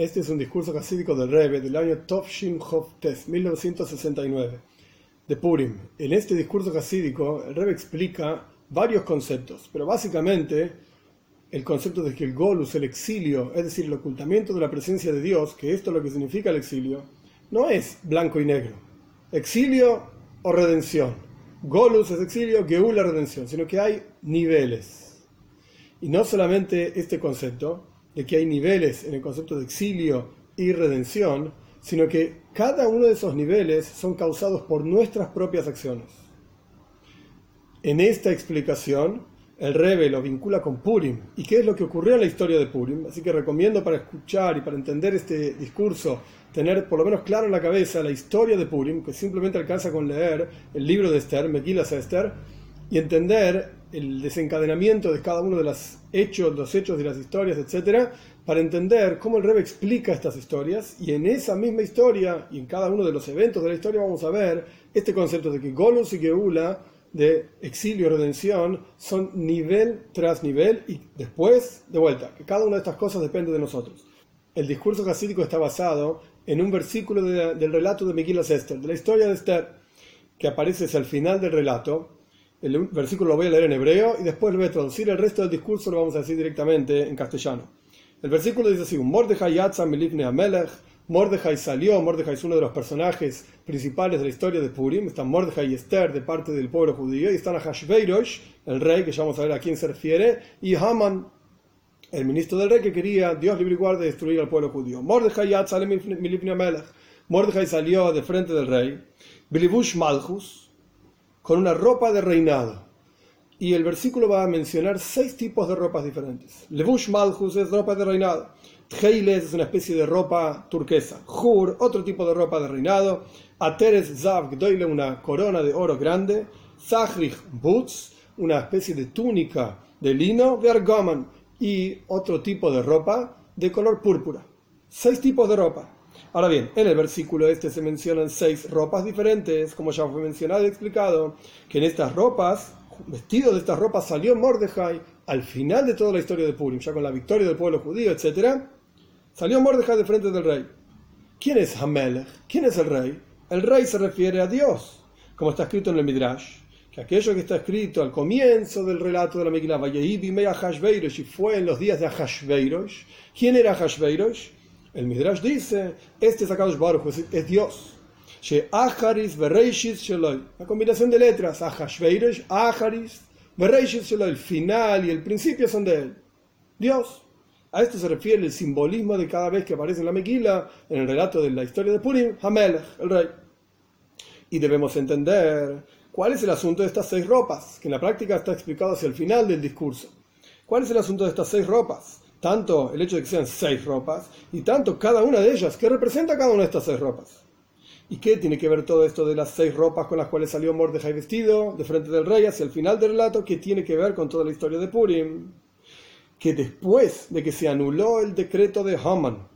Este es un discurso casídico del Rebbe del año Tovshin Tes, 1969, de Purim. En este discurso casídico, el Rebbe explica varios conceptos, pero básicamente el concepto de que el Golus, el exilio, es decir, el ocultamiento de la presencia de Dios, que esto es lo que significa el exilio, no es blanco y negro. Exilio o redención. Golus es exilio, Geula redención, sino que hay niveles. Y no solamente este concepto, de que hay niveles en el concepto de exilio y redención, sino que cada uno de esos niveles son causados por nuestras propias acciones. En esta explicación, el Rebe lo vincula con Purim. ¿Y qué es lo que ocurrió en la historia de Purim? Así que recomiendo para escuchar y para entender este discurso, tener por lo menos claro en la cabeza la historia de Purim, que simplemente alcanza con leer el libro de Esther, Megilas Esther, y entender el desencadenamiento de cada uno de los hechos, los hechos de las historias, etcétera, para entender cómo el Rebe explica estas historias y en esa misma historia y en cada uno de los eventos de la historia vamos a ver este concepto de que Golus y Geula de exilio y redención son nivel tras nivel y después de vuelta, que cada una de estas cosas depende de nosotros. El discurso jasídico está basado en un versículo del relato de Miguel Esther, de la historia de Esther, que aparece el final del relato. El versículo lo voy a leer en hebreo y después lo voy a traducir. El resto del discurso lo vamos a decir directamente en castellano. El versículo dice así: Mordechai yatza milifne amelech Mordejai salió, Mordejai es uno de los personajes principales de la historia de Purim, están Mordejai y Esther de parte del pueblo judío, y están a Hashveirosh, el rey, que ya vamos a ver a quién se refiere, y Haman, el ministro del rey que quería, Dios libre y guarde, destruir al pueblo judío. Mordejai Mordejai salió de frente del rey, Bilibush Malchus, con una ropa de reinado. Y el versículo va a mencionar seis tipos de ropas diferentes. Levush Malchus es ropa de reinado. Tcheiles es una especie de ropa turquesa. Hur, otro tipo de ropa de reinado. Ateres Zav Gdoile, una corona de oro grande. Zahrich Boots, una especie de túnica de lino. Vergoman, y otro tipo de ropa de color púrpura. Seis tipos de ropa. Ahora bien, en el versículo este se mencionan seis ropas diferentes, como ya fue mencionado y explicado, que en estas ropas, vestido de estas ropas salió Mordejai al final de toda la historia de Purim, ya con la victoria del pueblo judío, etc., Salió Mordejai de frente del rey. ¿Quién es Hamelech? ¿Quién es el rey? El rey se refiere a Dios, como está escrito en el Midrash, que aquello que está escrito al comienzo del relato de la Megillah, y fue en los días de Ahashveirosh. ¿Quién era Ahashveirosh? El Midrash dice, este es Akadosh Baruch, es Dios. La combinación de letras, Aharis, Bereishis el final y el principio son de él. Dios. A esto se refiere el simbolismo de cada vez que aparece en la Mequila, en el relato de la historia de Purim, Hamelech, el rey. Y debemos entender cuál es el asunto de estas seis ropas, que en la práctica está explicado hacia el final del discurso. ¿Cuál es el asunto de estas seis ropas? Tanto el hecho de que sean seis ropas, y tanto cada una de ellas, ¿qué representa cada una de estas seis ropas? ¿Y qué tiene que ver todo esto de las seis ropas con las cuales salió Mordejai vestido de frente del rey hacia el final del relato? ¿Qué tiene que ver con toda la historia de Purim? que después de que se anuló el decreto de Haman,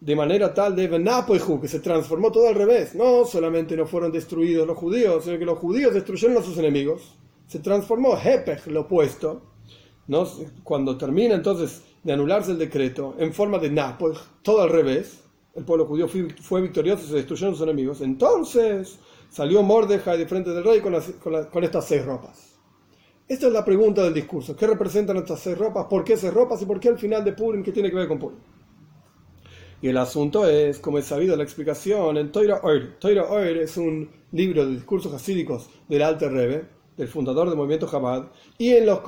de manera tal de Benapoihu, que se transformó todo al revés, no solamente no fueron destruidos los judíos, sino que los judíos destruyeron a sus enemigos, se transformó Hepech, lo opuesto, ¿no? cuando termina entonces de anularse el decreto en forma de Napoich, todo al revés, el pueblo judío fue, victorioso y se destruyeron sus enemigos, entonces salió Mordejai de frente del rey con, con estas seis ropas. Esta es la pregunta del discurso. ¿Qué representan estas seis ropas? ¿Por qué seis ropas? ¿Y por qué al final de Purim? ¿Qué tiene que ver con Purim? Y el asunto es, como es sabido la explicación, en Toira Oir. Toira Oir es un libro de discursos hasídicos del Alter Rebbe, del fundador del movimiento Chabad, y en las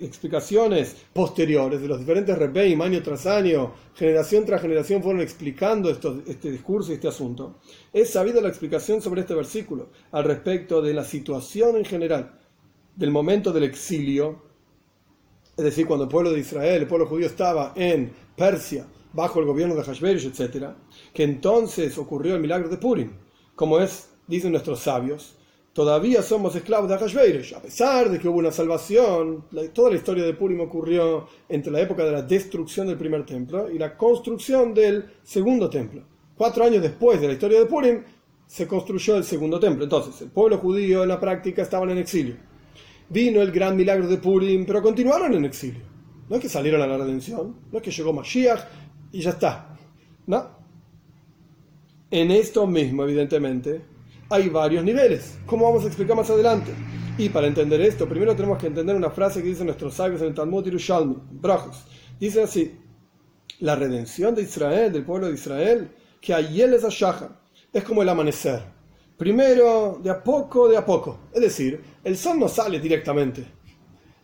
explicaciones posteriores de los diferentes Rebbeim, año tras año, generación tras generación, fueron explicando este discurso y este asunto. Es sabido la explicación sobre este versículo al respecto de la situación en general del momento del exilio, es decir, cuando el pueblo de Israel, el pueblo judío estaba en Persia, bajo el gobierno de Hashverosh, etc., que entonces ocurrió el milagro de Purim, como es, dicen nuestros sabios, todavía somos esclavos de Hashverosh, a pesar de que hubo una salvación, toda la historia de Purim ocurrió entre la época de la destrucción del primer templo y la construcción del segundo templo. Cuatro años después de la historia de Purim, se construyó el segundo templo. Entonces, el pueblo judío en la práctica estaba en exilio vino el gran milagro de Purim, pero continuaron en exilio. No es que salieron a la redención, no es que llegó Mashiach y ya está. No. En esto mismo, evidentemente, hay varios niveles, como vamos a explicar más adelante. Y para entender esto, primero tenemos que entender una frase que dicen nuestros sabios en el Talmud Yerushalmi, Brajos. Dice así, la redención de Israel, del pueblo de Israel, que él es Ashahar, es como el amanecer. Primero, de a poco, de a poco. Es decir, el sol no sale directamente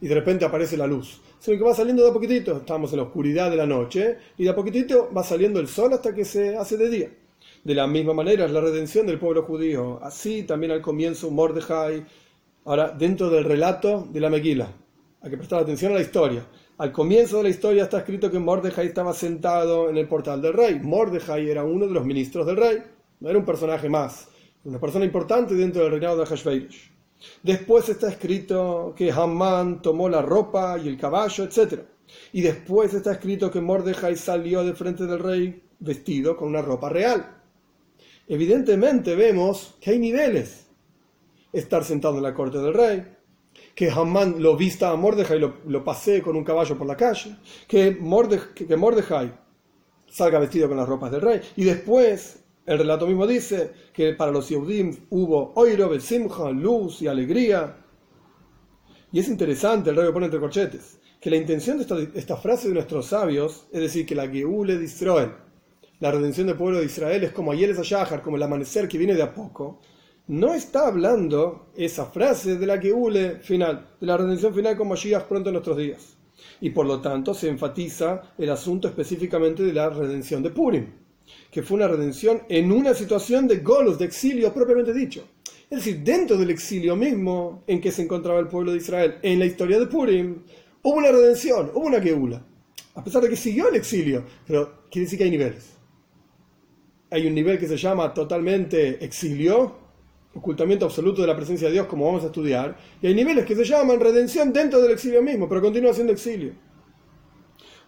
y de repente aparece la luz, sino que va saliendo de a poquitito. Estamos en la oscuridad de la noche y de a poquitito va saliendo el sol hasta que se hace de día. De la misma manera es la redención del pueblo judío. Así también al comienzo Mordejai, ahora dentro del relato de la Meguila. Hay que prestar atención a la historia. Al comienzo de la historia está escrito que Mordejai estaba sentado en el portal del rey. Mordejai era uno de los ministros del rey, no era un personaje más, una persona importante dentro del reinado de Hashverosh. Después está escrito que Hamán tomó la ropa y el caballo, etc. Y después está escrito que Mordejai salió de frente del rey vestido con una ropa real. Evidentemente vemos que hay niveles. Estar sentado en la corte del rey, que Hamán lo vista a Mordejai y lo, lo pasee con un caballo por la calle, que, Mordejai salga vestido con las ropas del rey. Y después, el relato mismo dice que para los Yehudim hubo oiro, besimcha, luz y alegría. Y es interesante, el rey pone entre corchetes, que la intención de esta, frase de nuestros sabios es decir que la Geule de Israel, la redención del pueblo de Israel es como Ayeles Ayahar, como el amanecer que viene de a poco, no está hablando esa frase de la que hule final, de la redención final como Mashiach pronto en nuestros días. Y por lo tanto se enfatiza el asunto específicamente de la redención de Purim, que fue una redención en una situación de golos, de exilio propiamente dicho. Es decir, dentro del exilio mismo en que se encontraba el pueblo de Israel, en la historia de Purim, hubo una redención, hubo una geula. A pesar de que siguió el exilio, pero quiere decir que hay niveles. Hay un nivel que se llama totalmente exilio, ocultamiento absoluto de la presencia de Dios, como vamos a estudiar, y hay niveles que se llaman redención dentro del exilio mismo, pero continúa siendo exilio.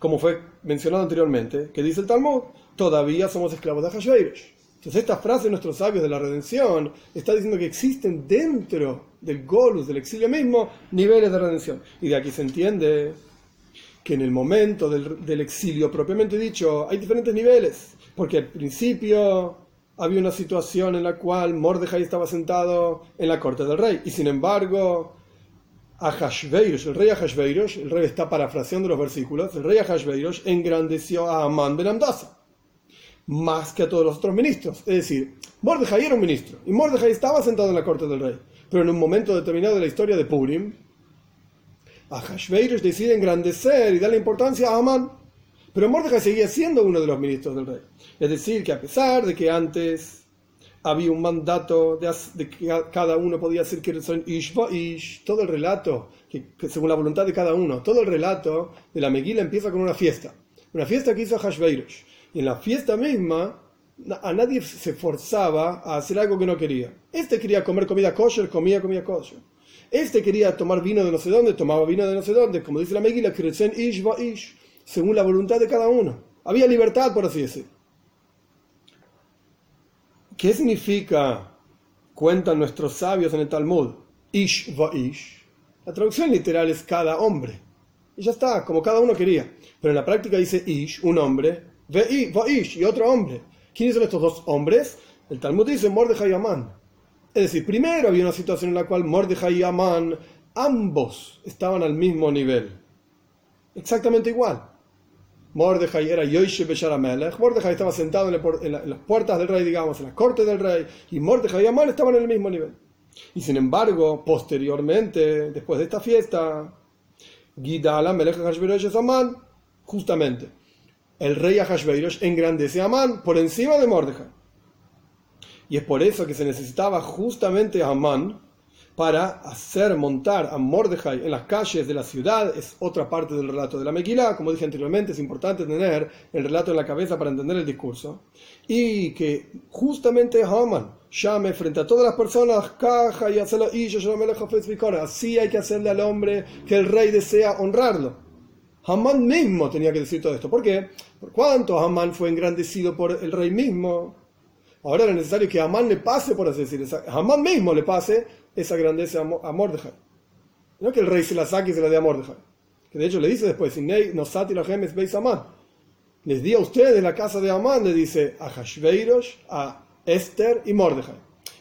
Como fue mencionado anteriormente, que dice el Talmud, todavía somos esclavos de Hashverosh. Entonces esta frase de nuestros sabios de la redención está diciendo que existen dentro del Golus, del exilio mismo, niveles de redención. Y de aquí se entiende que en el momento del exilio propiamente dicho hay diferentes niveles, porque al principio había una situación en la cual Mordejai estaba sentado en la corte del rey. Y sin embargo, Ahashveiros, el rey Ahashveiros, el rey está parafraseando los versículos, el rey Ahashveiros engrandeció a Amán ben Amdasa, más que a todos los otros ministros. Es decir, Mordejai era un ministro, y Mordejai estaba sentado en la corte del rey. Pero en un momento determinado de la historia de Purim, Ahashveiros decide engrandecer y darle importancia a Amán pero Mordecai seguía siendo uno de los ministros del rey. Es decir, que a pesar de que antes había un mandato de, que cada uno podía hacer que son ish todo el relato, que, según la voluntad de cada uno, todo el relato de la Megila empieza con una fiesta. Una fiesta que hizo Hashveirosh. Y en la fiesta misma, a nadie se forzaba a hacer algo que no quería. Este quería comer comida kosher, comía comida kosher. Este quería tomar vino de no sé dónde, tomaba vino de no sé dónde. Como dice la Megila, ish ish según la voluntad de cada uno. Había libertad, por así decir. ¿Qué significa, cuentan nuestros sabios en el Talmud, ish va ish? La traducción literal es cada hombre. Y ya está, como cada uno quería. Pero en la práctica dice ish, un hombre, va ish, y otro hombre. ¿Quiénes son estos dos hombres? El Talmud dice Mordejai y Amán. Es decir, primero había una situación en la cual Mordejai y Amán, ambos estaban al mismo nivel. Exactamente igual. Mordejai era Yoishe Besharamelech. Mordejai estaba sentado en, las puertas del rey, digamos, en la corte del rey, y Mordejai y Amán estaban en el mismo nivel. Y sin embargo, posteriormente, después de esta fiesta, Gidala Melech Hashverosh Amán, justamente, el rey Ahashverosh engrandece a Amán por encima de Mordejai. Y es por eso que se necesitaba justamente a Amán para hacer montar a Mordejai en las calles de la ciudad, es otra parte del relato de la Mequilá, como dije anteriormente, es importante tener el relato en la cabeza para entender el discurso, y que justamente Haman llame frente a todas las personas, caja y hacerlo, y yo así hay que hacerle al hombre que el rey desea honrarlo. Haman mismo tenía que decir todo esto. ¿Por qué? Por cuánto Haman fue engrandecido por el rey mismo. Ahora era necesario que Amán le pase, por así decir, Amán mismo le pase esa grandeza a Mordejai. No que el rey se la saque y se la dé a Mordejai. Que de hecho le dice después, no sati la gemes veis Amán. les di a ustedes la casa de Amán, le dice a Hashveirosh, a Esther y Mordejai.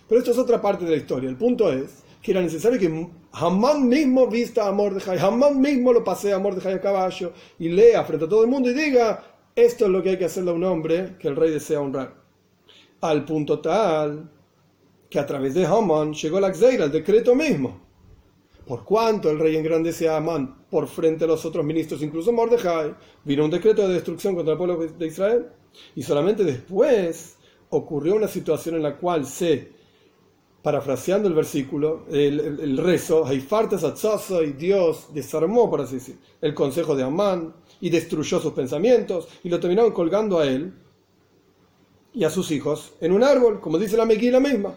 Pero esto es otra parte de la historia. El punto es que era necesario que Hamán mismo vista a Mordejai, Hamán mismo lo pasea a Mordejai a caballo y lea frente a todo el mundo y diga, esto es lo que hay que hacerle a un hombre que el rey desea honrar. Al punto tal que a través de Hamán llegó la Xeira, el decreto mismo. Por cuanto el rey engrandece a Amán por frente a los otros ministros, incluso Mordejai, vino un decreto de destrucción contra el pueblo de Israel. Y solamente después ocurrió una situación en la cual se parafraseando el versículo, el, rezo, y Dios desarmó, por así decir, el consejo de Amán y destruyó sus pensamientos y lo terminaron colgando a él y a sus hijos en un árbol, como dice la Meguila misma.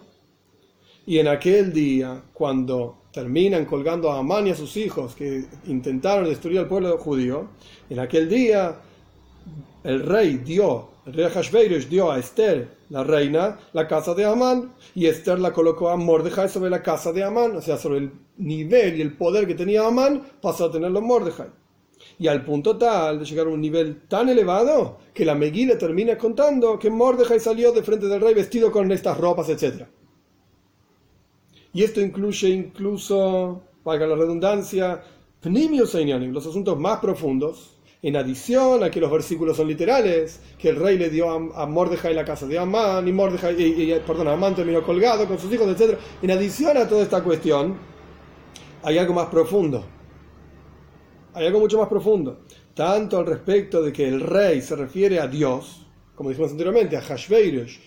Y en aquel día, cuando terminan colgando a Amán y a sus hijos que intentaron destruir al pueblo judío, en aquel día el rey dio, el rey Hashverosh dio a Esther, la reina, la casa de Amán, y Esther la colocó a Mordejai sobre la casa de Amán, o sea, sobre el nivel y el poder que tenía Amán, pasó a tenerlo Mordejai. Y al punto tal de llegar a un nivel tan elevado que la Meguila termina contando que Mordejai salió de frente del rey vestido con estas ropas, etc. Y esto incluye incluso, valga la redundancia, los asuntos más profundos, en adición a que los versículos son literales, que el rey le dio a, Mordejai la casa de Amán, y y, perdón, Amán terminó colgado con sus hijos, etc. En adición a toda esta cuestión, hay algo más profundo. Hay algo mucho más profundo. Tanto al respecto de que el rey se refiere a Dios, como dijimos anteriormente, a Hashveirosh,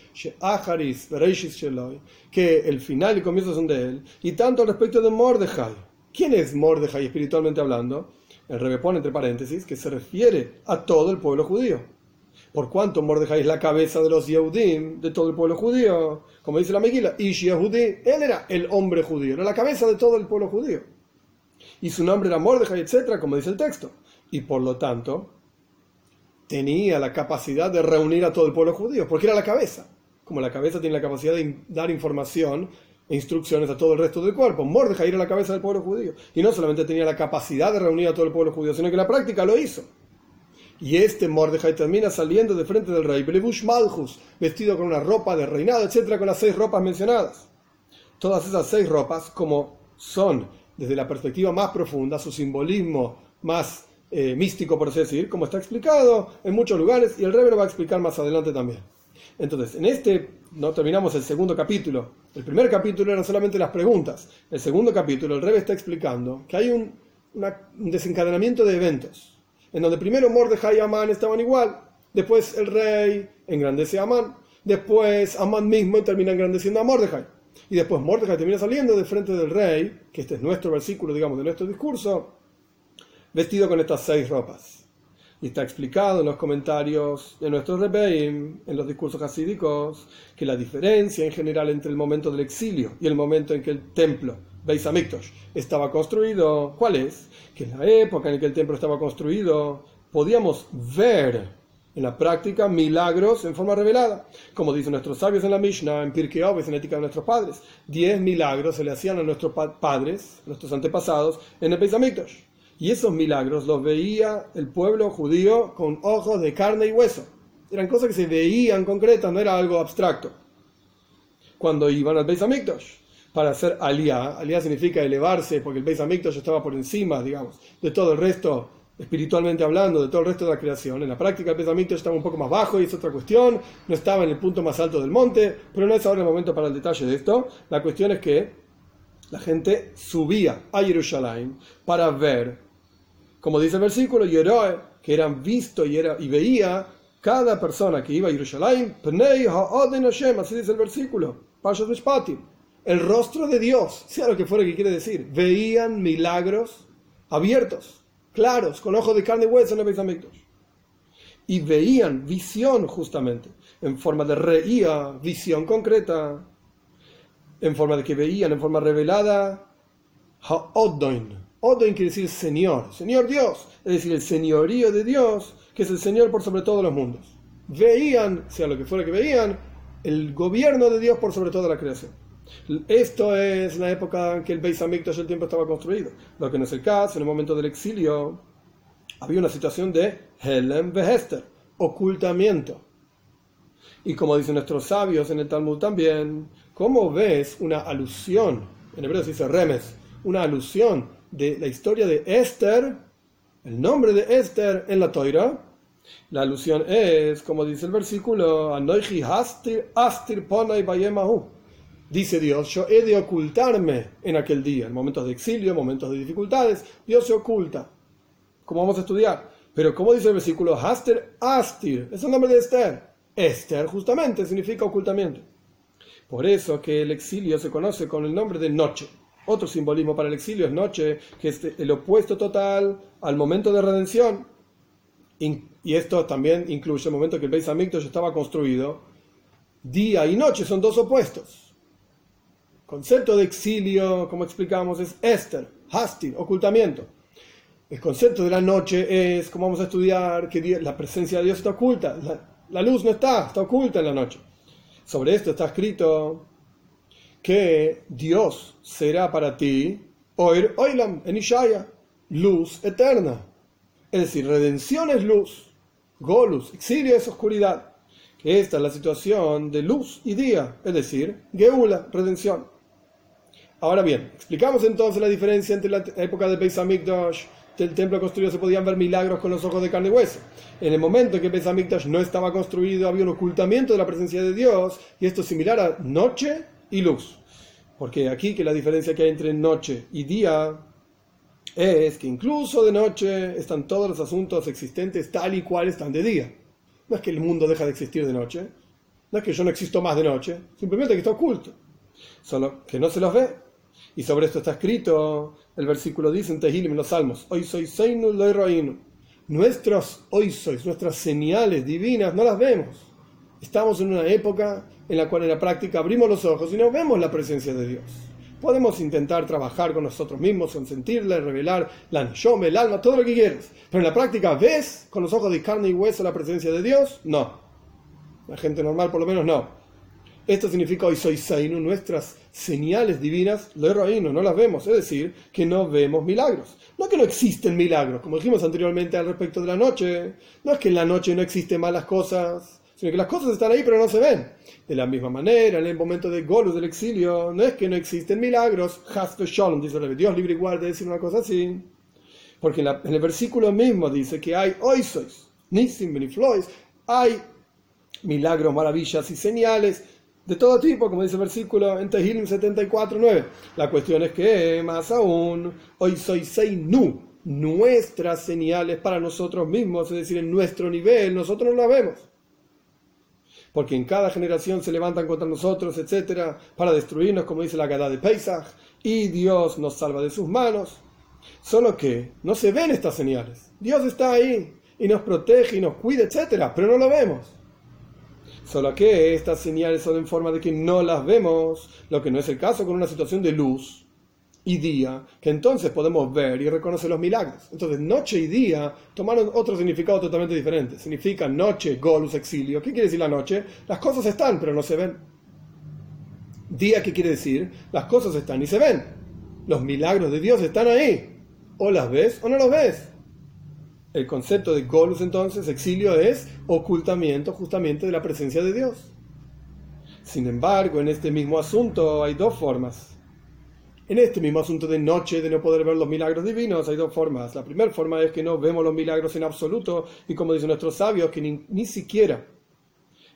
que el final y comienzo son de él, y tanto respecto de Mordejai. ¿Quién es Mordejai espiritualmente hablando? El Rebbe pone entre paréntesis que se refiere a todo el pueblo judío. Por cuanto Mordejai es la cabeza de los Yehudim, de todo el pueblo judío, como dice la Megila, Ish Yehudi, él era el hombre judío, era la cabeza de todo el pueblo judío. Y su nombre era Mordejai, etc., como dice el texto. Y por lo tanto, tenía la capacidad de reunir a todo el pueblo judío, porque era la cabeza. Como la cabeza tiene la capacidad de dar información e instrucciones a todo el resto del cuerpo. Mordejai era la cabeza del pueblo judío. Y no solamente tenía la capacidad de reunir a todo el pueblo judío, sino que la práctica lo hizo. Y este Mordejai termina saliendo de frente del rey, Blebush Malchus, vestido con una ropa de reinado, etcétera, con las seis ropas mencionadas. Todas esas seis ropas, como son desde la perspectiva más profunda, su simbolismo más eh, místico, por así decir, como está explicado en muchos lugares, y el rey lo va a explicar más adelante también. Entonces, en este no terminamos el segundo capítulo. El primer capítulo eran solamente las preguntas. El segundo capítulo, el rey está explicando que hay un, desencadenamiento de eventos, en donde primero Mordejai y Amán estaban igual, después el rey engrandece a Amán, después Amán mismo termina engrandeciendo a Mordejai, y después Mordejai termina saliendo de frente del rey, que este es nuestro versículo, digamos, de nuestro discurso, vestido con estas seis ropas. Y está explicado en los comentarios de nuestros Rebbeim, en los discursos hasídicos, que la diferencia en general entre el momento del exilio y el momento en que el templo, Beis Hamikdash, estaba construido, ¿cuál es? Que en la época en que el templo estaba construido, podíamos ver en la práctica milagros en forma revelada. Como dicen nuestros sabios en la Mishnah, en Pirkei en Ética de nuestros padres. Diez milagros se le hacían a nuestros padres, nuestros antepasados, en el Beis Hamikdash. Y esos milagros los veía el pueblo judío con ojos de carne y hueso. Eran cosas que se veían concretas, no era algo abstracto. Cuando iban al Beis Hamikdash para hacer aliyah, aliyah significa elevarse, porque el Beis Hamikdash estaba por encima, digamos, de todo el resto, espiritualmente hablando, de todo el resto de la creación. En la práctica el Beis Hamikdash estaba un poco más bajo y es otra cuestión, no estaba en el punto más alto del monte, pero no es ahora el momento para el detalle de esto. La cuestión es que la gente subía a Jerusalén para ver como dice el versículo, Yeroe, que eran visto y, era, y veía cada persona que iba a Jerusalén, así dice el versículo, el rostro de Dios, sea lo que fuera que quiere decir, veían milagros abiertos, claros, con ojos de carne y hueso en el Y veían visión justamente, en forma de reía, visión concreta, en forma de que veían, en forma revelada, ha'odoin, Odin quiere decir Señor, Señor Dios, es decir, el señorío de Dios, que es el Señor por sobre todos los mundos. Veían, sea lo que fuera que veían, el gobierno de Dios por sobre toda la creación. Esto es la época en que el Beis Hamikdash el tiempo estaba construido. Lo que no es el caso, en el momento del exilio, había una situación de Helen Behester, ocultamiento. Y como dicen nuestros sabios en el Talmud también, ¿cómo ves una alusión? En hebreo se dice remes, una alusión de la historia de Esther, el nombre de Esther en la Toira. La alusión es, como dice el versículo, Anoichi astir, astir Dice Dios, yo he de ocultarme en aquel día, en momentos de exilio, en momentos de dificultades, Dios se oculta. Como vamos a estudiar. Pero como dice el versículo, Haster Astir, es el nombre de Esther. Esther justamente significa ocultamiento. Por eso que el exilio se conoce con el nombre de noche. Otro simbolismo para el exilio es noche, que es el opuesto total al momento de redención. Y esto también incluye el momento que el Beis ya estaba construido. Día y noche son dos opuestos concepto de exilio, como explicamos, es Esther, Hastir, ocultamiento. El concepto de la noche es, como vamos a estudiar, que la presencia de Dios está oculta. La, luz no está, está oculta en la noche. Sobre esto está escrito que Dios será para ti, Oir Oilam, en Ishaya, luz eterna. Es decir, redención es luz, Golus, exilio es oscuridad. Esta es la situación de luz y día, es decir, Geula, redención. Ahora bien, explicamos entonces la diferencia entre la época de Beis Hamikdash, del templo construido se podían ver milagros con los ojos de carne y hueso. En el momento en que Beis Hamikdash no estaba construido, había un ocultamiento de la presencia de Dios, y esto es similar a noche y luz. Porque aquí que la diferencia que hay entre noche y día es que incluso de noche están todos los asuntos existentes tal y cual están de día. No es que el mundo deja de existir de noche, no es que yo no existo más de noche, simplemente que está oculto. Solo que no se los ve, y sobre esto está escrito, el versículo dice en Tehilim, en los Salmos, hoy sois Seinu Nuestros hoy sois, nuestras señales divinas, no las vemos. Estamos en una época en la cual en la práctica abrimos los ojos y no vemos la presencia de Dios. Podemos intentar trabajar con nosotros mismos, en sentirle, revelar la neshome, el alma, todo lo que quieras. Pero en la práctica, ¿ves con los ojos de carne y hueso la presencia de Dios? No. La gente normal por lo menos no. Esto significa hoy soy Seinu, nuestras señales divinas, lo no, no las vemos, es decir, que no vemos milagros. No que no existen milagros, como dijimos anteriormente al respecto de la noche, no es que en la noche no existen malas cosas, sino que las cosas están ahí pero no se ven. De la misma manera, en el momento de Golus del exilio, no es que no existen milagros, Hasbe Shalom, dice Dios libre igual de decir una cosa así, porque en, el versículo mismo dice que hay hoy sois, Nisim, Beniflois, hay milagros, maravillas y señales de todo tipo, como dice el versículo en Tehilim 74.9. La cuestión es que, más aún, hoy soy Seinu, nuestras señales para nosotros mismos, es decir, en nuestro nivel, nosotros no las vemos. Porque en cada generación se levantan contra nosotros, etcétera, para destruirnos, como dice la Gada de Pesach, y Dios nos salva de sus manos. Solo que no se ven estas señales. Dios está ahí y nos protege y nos cuida, etcétera, pero no lo vemos. Solo que estas señales son en forma de que no las vemos, lo que no es el caso con una situación de luz y día, que entonces podemos ver y reconocer los milagros. Entonces, noche y día tomaron otro significado totalmente diferente. Significa noche, golus, exilio. ¿Qué quiere decir la noche? Las cosas están, pero no se ven. Día, ¿qué quiere decir? Las cosas están y se ven. Los milagros de Dios están ahí. O las ves o no los ves. El concepto de Golus entonces, exilio, es ocultamiento justamente de la presencia de Dios. Sin embargo, en este mismo asunto hay dos formas. En este mismo asunto de noche, de no poder ver los milagros divinos, hay dos formas. La primera forma es que no vemos los milagros en absoluto y como dicen nuestros sabios, que ni, siquiera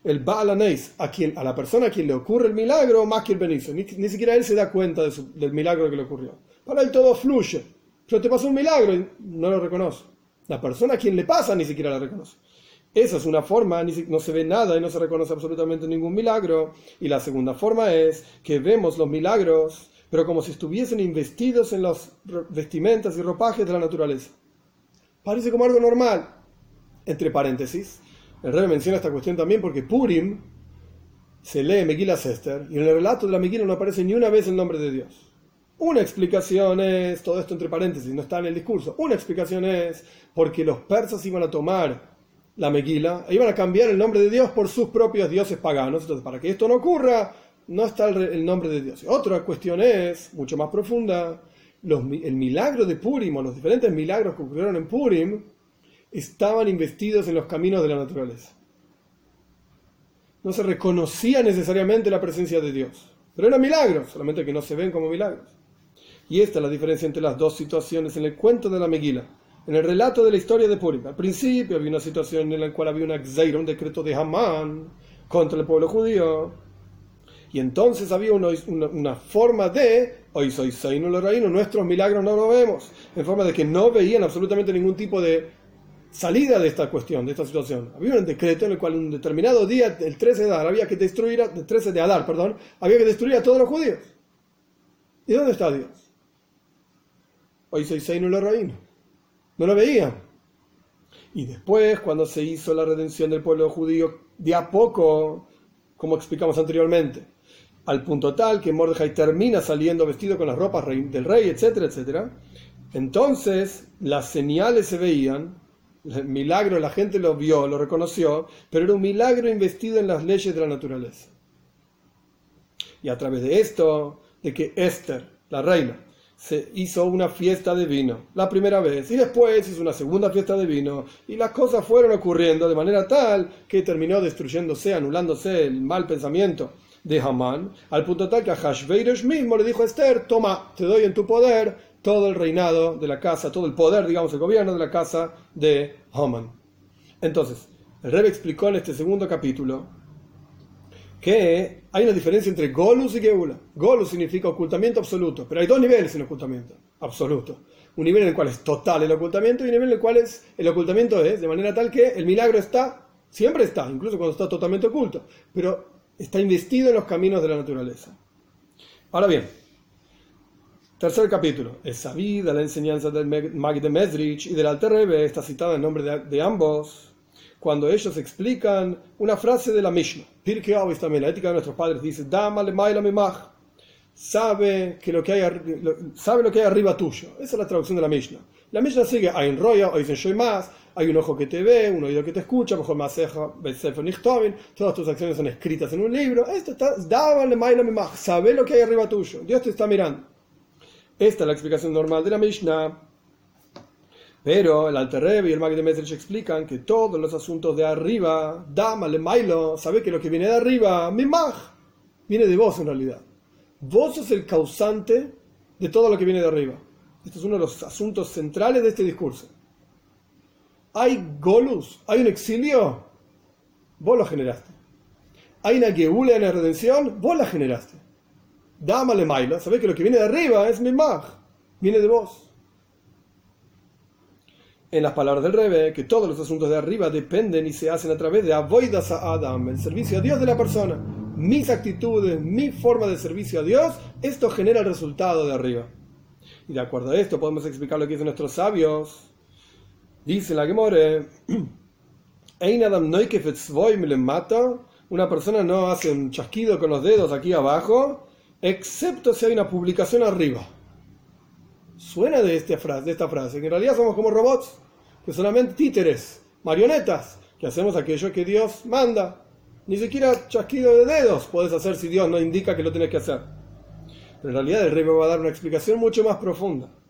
el Baalaneis, a, quien, a la persona a quien le ocurre el milagro, más que el Benizo, ni, siquiera él se da cuenta del milagro que le ocurrió. Para él todo fluye. Pero te pasó un milagro y no lo reconoce. La persona a quien le pasa ni siquiera la reconoce. Esa es una forma, no se ve nada y no se reconoce absolutamente ningún milagro. Y la segunda forma es que vemos los milagros, pero como si estuviesen investidos en las vestimentas y ropajes de la naturaleza. Parece como algo normal. Entre paréntesis, el rey menciona esta cuestión también porque Purim se lee Megillah Sester y en el relato de la Megillah no aparece ni una vez el nombre de Dios. Una explicación es, todo esto entre paréntesis, no está en el discurso, una explicación es porque los persas iban a tomar la Meguila e iban a cambiar el nombre de Dios por sus propios dioses paganos. Entonces, para que esto no ocurra, no está el, nombre de Dios. Otra cuestión es, mucho más profunda, el milagro de Purim o los diferentes milagros que ocurrieron en Purim estaban investidos en los caminos de la naturaleza. No se reconocía necesariamente la presencia de Dios, pero eran milagros, solamente que no se ven como milagros. Y esta es la diferencia entre las dos situaciones en el cuento de la Meguila. En el relato de la historia de Purim, al principio había una situación en la cual había una exeira, un decreto de Hamán contra el pueblo judío, y entonces había una, forma de, hoy soy no lo reino, nuestros milagros no lo vemos, en forma de que no veían absolutamente ningún tipo de salida de esta cuestión, de esta situación. Había un decreto en el cual un determinado día, el 13 de Adar, había que destruir, el 13 de Adar, perdón, había que destruir a todos los judíos. ¿Y dónde está Dios? Hoy soy no lo reino. No lo veían. Y después, cuando se hizo la redención del pueblo judío, de a poco, como explicamos anteriormente, al punto tal que Mordejai termina saliendo vestido con las ropas del rey, etcétera, etcétera. Entonces las señales se veían, el milagro la gente lo vio, lo reconoció, pero era un milagro investido en las leyes de la naturaleza. Y a través de esto, de que Esther, la reina, se hizo una fiesta de vino, la primera vez, y después hizo una segunda fiesta de vino, y las cosas fueron ocurriendo de manera tal que terminó destruyéndose, anulándose el mal pensamiento de Hamán, al punto tal que a Hashverosh mismo le dijo a Esther, toma, te doy en tu poder todo el reinado de la casa, todo el poder, digamos, el gobierno de la casa de Haman. Entonces, el rey explicó en este segundo capítulo que hay una diferencia entre Golus y Geula. Golus significa ocultamiento absoluto, pero hay dos niveles en ocultamiento absoluto. Un nivel en el cual es total el ocultamiento y un nivel en el cual es, el ocultamiento es de manera tal que el milagro está, siempre está, incluso cuando está totalmente oculto, pero está investido en los caminos de la naturaleza. Ahora bien, tercer capítulo. Es sabida la enseñanza del Mag de Mesrich y del Alter Rebbe, está citada en nombre de, ambos, cuando ellos explican una frase de la Mishnah. Pirkei Avos también, la ética de nuestros padres dice, Dama le sabe, que lo que hay, sabe lo que hay arriba tuyo. Esa es la traducción de la Mishnah. La Mishnah sigue, un roya, hoy se más, hay un ojo que te ve, un oído que te escucha, mejor más todas tus acciones son escritas en un libro. Esto está, sabe lo que hay arriba tuyo. Dios te está mirando. Esta es la explicación normal de la Mishnah. Pero el Alter Rebbe y el Mag de explican que todos los asuntos de arriba, Dama, le Mailo, sabe que lo que viene de arriba, Mimach, viene de vos en realidad. Vos sos el causante de todo lo que viene de arriba. Este es uno de los asuntos centrales de este discurso. ¿Hay golus? ¿Hay un exilio? Vos lo generaste. ¿Hay una geula en la redención? Vos la generaste. Dámale maila. Sabés que lo que viene de arriba es mi mag. Viene de vos. En las palabras del Rebe, que todos los asuntos de arriba dependen y se hacen a través de Avoidas a Adam, el servicio a Dios de la persona. Mis actitudes, mi forma de servicio a Dios, esto genera el resultado de arriba. Y de acuerdo a esto podemos explicar lo que dicen nuestros sabios. Dice la Gemore, una persona no hace un chasquido con los dedos aquí abajo, excepto si hay una publicación arriba. Suena de esta frase, de esta frase, en realidad somos como robots, que solamente títeres, marionetas, que hacemos aquello que Dios manda. Ni siquiera chasquido de dedos puedes hacer si Dios no indica que lo tienes que hacer. Pero en realidad el rey va a dar una explicación mucho más profunda.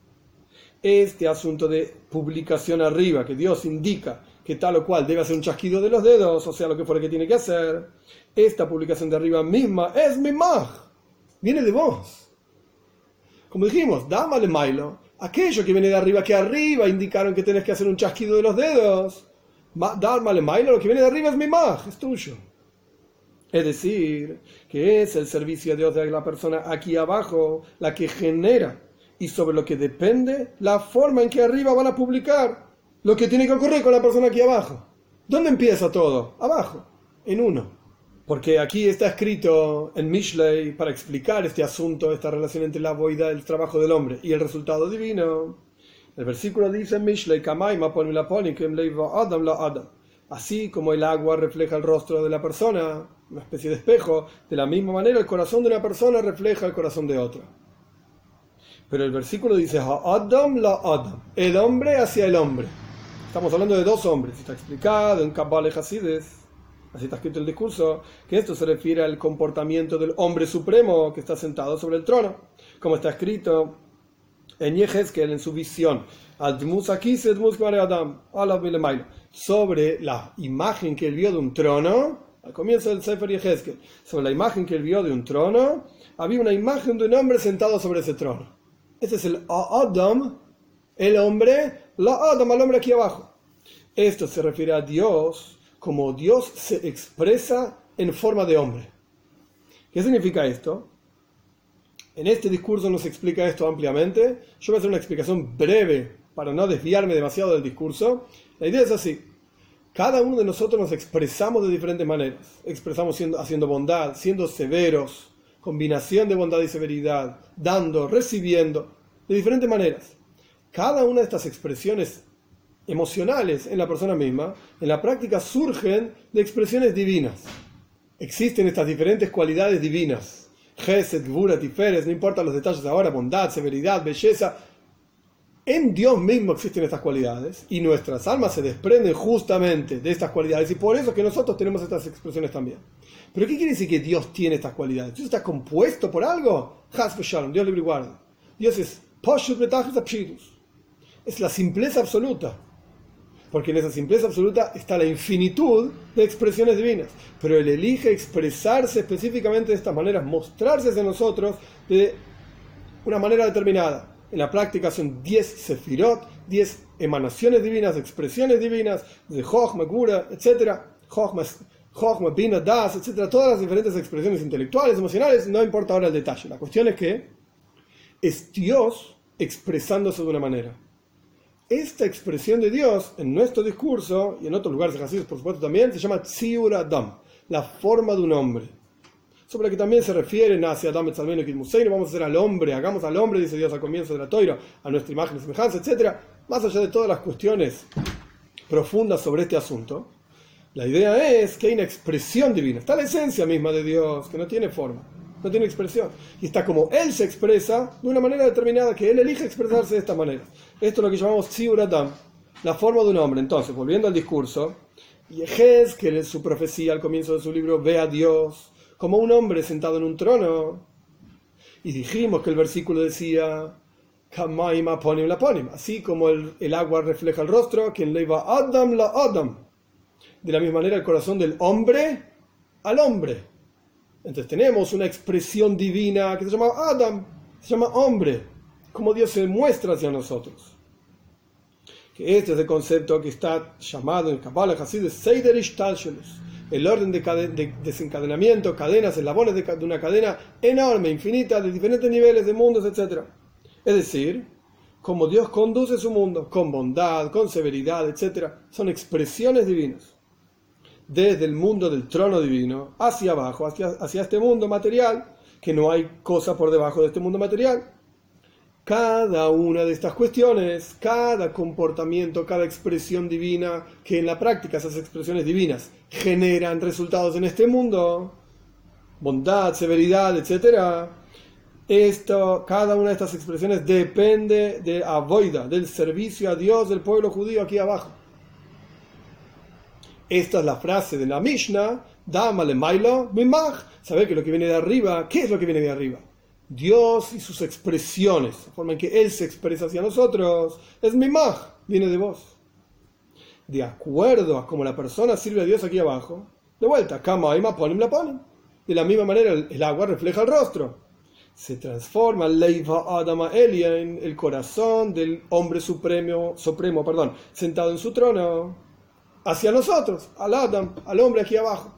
Este asunto de publicación arriba, que Dios indica que tal o cual debe hacer un chasquido de los dedos, o sea, lo que fuera que tiene que hacer, esta publicación de arriba misma es mi mag, viene de vos. Como dijimos, dámale mailo, aquello que viene de arriba, que arriba indicaron que tienes que hacer un chasquido de los dedos, dámale mailo, lo que viene de arriba es mi mag, es tuyo. Es decir, que es el servicio a Dios de la persona aquí abajo la que genera y sobre lo que depende la forma en que arriba van a publicar lo que tiene que ocurrir con la persona aquí abajo. ¿Dónde empieza todo? Abajo, en uno. Porque aquí está escrito en Mishlei para explicar este asunto, esta relación entre la boida, el trabajo del hombre y el resultado divino. El versículo dice en Mishlei, Adam la Adam. Así como el agua refleja el rostro de la persona, una especie de espejo, de la misma manera el corazón de una persona refleja el corazón de otra. Pero el versículo dice, Adam la Adam, el hombre hacia el hombre. Estamos hablando de dos hombres, está explicado en Kabbalah Hasides, así está escrito el discurso, que esto se refiere al comportamiento del hombre supremo que está sentado sobre el trono, como está escrito en Yehezkel, en su visión, sobre la imagen que él vio de un trono, al comienzo del Sefer Yehezkel, sobre la imagen que él vio de un trono, había una imagen de un hombre sentado sobre ese trono. Ese es el Adam, el hombre, la Adam, al hombre aquí abajo. Esto se refiere a Dios como Dios se expresa en forma de hombre. ¿Qué significa esto? En este discurso nos explica esto ampliamente. Yo voy a hacer una explicación breve para no desviarme demasiado del discurso. La idea es así. Cada uno de nosotros nos expresamos de diferentes maneras. Expresamos siendo, haciendo bondad, siendo severos, combinación de bondad y severidad, dando, recibiendo, de diferentes maneras. Cada una de estas expresiones emocionales en la persona misma, en la práctica surgen de expresiones divinas. Existen estas diferentes cualidades divinas. Gesed, Gvura, Tiferes, no importa los detalles ahora, bondad, severidad, belleza. En Dios mismo existen estas cualidades y nuestras almas se desprenden justamente de estas cualidades y por eso es que nosotros tenemos estas expresiones también. Pero ¿qué quiere decir que Dios tiene estas cualidades? ¿Dios está compuesto por algo? Dios libre guarda. Dios es es la simpleza absoluta porque en esa simpleza absoluta está la infinitud de expresiones divinas. Pero Él elige expresarse específicamente de estas maneras, mostrarse hacia nosotros de una manera determinada. En la práctica son 10 sefirot, 10 emanaciones divinas, expresiones divinas, de Jochma, Gura, etc. Jochma, Bina, Das, etc. Todas las diferentes expresiones intelectuales, emocionales, no importa ahora el detalle. La cuestión es que es Dios expresándose de una manera esta expresión de Dios en nuestro discurso y en otros lugares de por supuesto también, se llama Tziur Adam, la forma de un hombre. Sobre la que también se refieren hacia Adam y vamos a hacer al hombre, hagamos al hombre, dice Dios al comienzo de la toira, a nuestra imagen y semejanza, etc. Más allá de todas las cuestiones profundas sobre este asunto, la idea es que hay una expresión divina, está la esencia misma de Dios, que no tiene forma no tiene expresión. Y está como él se expresa de una manera determinada, que él elige expresarse de esta manera. Esto es lo que llamamos Tziur la forma de un hombre. Entonces, volviendo al discurso, Yehez, que en su profecía al comienzo de su libro ve a Dios como un hombre sentado en un trono. Y dijimos que el versículo decía, así como el, el, agua refleja el rostro, quien le va Adam la Adam. De la misma manera el corazón del hombre al hombre. Entonces tenemos una expresión divina que se llama Adam, se llama hombre, como Dios se muestra hacia nosotros. Que este es el concepto que está llamado en Kabbalah Hasid Seider el orden de, desencadenamiento, cadenas, eslabones de, de una cadena enorme, infinita, de diferentes niveles de mundos, etc. Es decir, como Dios conduce su mundo, con bondad, con severidad, etc. Son expresiones divinas desde el mundo del trono divino hacia abajo, hacia, este mundo material, que no hay cosa por debajo de este mundo material. Cada una de estas cuestiones, cada comportamiento, cada expresión divina, que en la práctica esas expresiones divinas generan resultados en este mundo, bondad, severidad, etc., esto, cada una de estas expresiones depende de Avoida, del servicio a Dios del pueblo judío aquí abajo. Esta es la frase de la Mishnah, Dámale Mailo, Mimach. ¿Sabe que lo que viene de arriba? ¿Qué es lo que viene de arriba? Dios y sus expresiones, la forma en que Él se expresa hacia nosotros, es Mimach, viene de vos. De acuerdo a cómo la persona sirve a Dios aquí abajo, de vuelta, Kama la ponen. De la misma manera, el, agua refleja el rostro. Se transforma Leiva Adama Elia en el corazón del hombre supremo, supremo perdón, sentado en su trono hacia nosotros, al Adam, al hombre aquí abajo.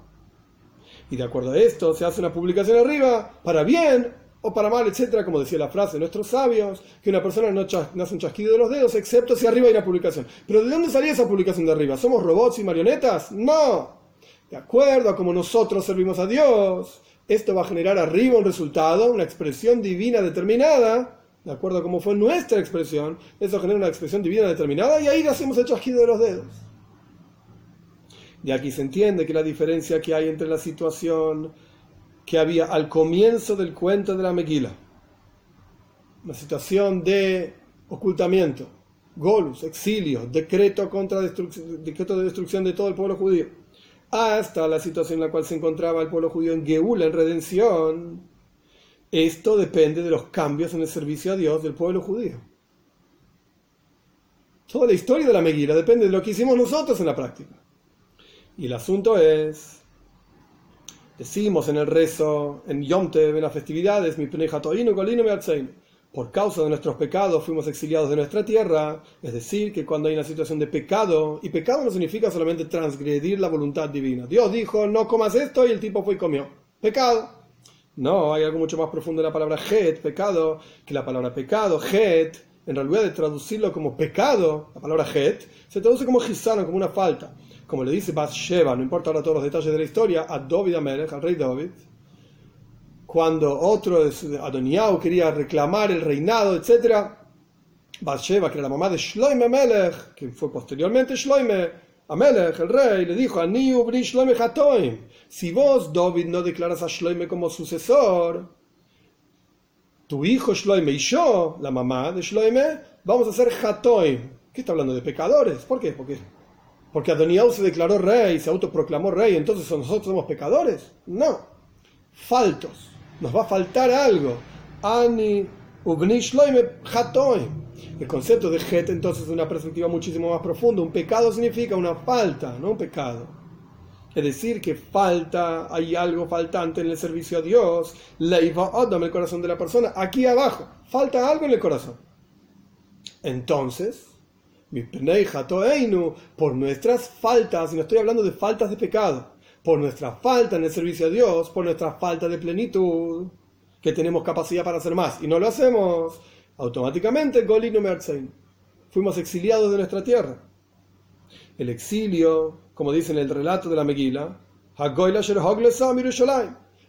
Y de acuerdo a esto, se hace una publicación arriba, para bien o para mal, etcétera, como decía la frase de nuestros sabios, que una persona no, hace un chasquido de los dedos, excepto si arriba hay una publicación. Pero ¿de dónde salía esa publicación de arriba? ¿Somos robots y marionetas? No. De acuerdo a cómo nosotros servimos a Dios, esto va a generar arriba un resultado, una expresión divina determinada, de acuerdo a cómo fue nuestra expresión, eso genera una expresión divina determinada y ahí hacemos el chasquido de los dedos. De aquí se entiende que la diferencia que hay entre la situación que había al comienzo del cuento de la Meguila, una situación de ocultamiento, golus, exilio, decreto, contra decreto de destrucción de todo el pueblo judío, hasta la situación en la cual se encontraba el pueblo judío en Geula, en redención, esto depende de los cambios en el servicio a Dios del pueblo judío. Toda la historia de la Meguila depende de lo que hicimos nosotros en la práctica. Y el asunto es, decimos en el rezo, en Yom Tev, en las festividades, mi por causa de nuestros pecados fuimos exiliados de nuestra tierra, es decir, que cuando hay una situación de pecado, y pecado no significa solamente transgredir la voluntad divina. Dios dijo, no comas esto y el tipo fue y comió. Pecado. No, hay algo mucho más profundo en la palabra het, pecado, que la palabra pecado, het, en realidad de traducirlo como pecado, la palabra het, se traduce como gizaron, como una falta. Como le dice Bathsheba, no importa ahora todos los detalles de la historia, a David Amelech, al rey David, cuando otro, Adoniau, quería reclamar el reinado, etc., Bathsheba, que era la mamá de Shloime Amelech, que fue posteriormente Shloime Amelech, el rey, le dijo a Niu Shloime Hatoim, si vos, David, no declaras a Shloime como sucesor, tu hijo Shloime y yo, la mamá de Shloime, vamos a ser Hatoim. ¿Qué está hablando de pecadores? ¿Por qué? Porque, porque Adoniau se declaró rey, se autoproclamó rey, entonces nosotros somos pecadores. No, faltos nos va a faltar algo. Ani El concepto de het entonces es una perspectiva muchísimo más profunda. Un pecado significa una falta, no un pecado. Es decir, que falta, hay algo faltante en el servicio a Dios. Leiva Adam, el corazón de la persona, aquí abajo. Falta algo en el corazón. Entonces, por nuestras faltas, y no estoy hablando de faltas de pecado, por nuestra falta en el servicio a Dios, por nuestra falta de plenitud, que tenemos capacidad para hacer más y no lo hacemos, automáticamente Golino. Fuimos exiliados de nuestra tierra. El exilio, como dice en el relato de la Megila,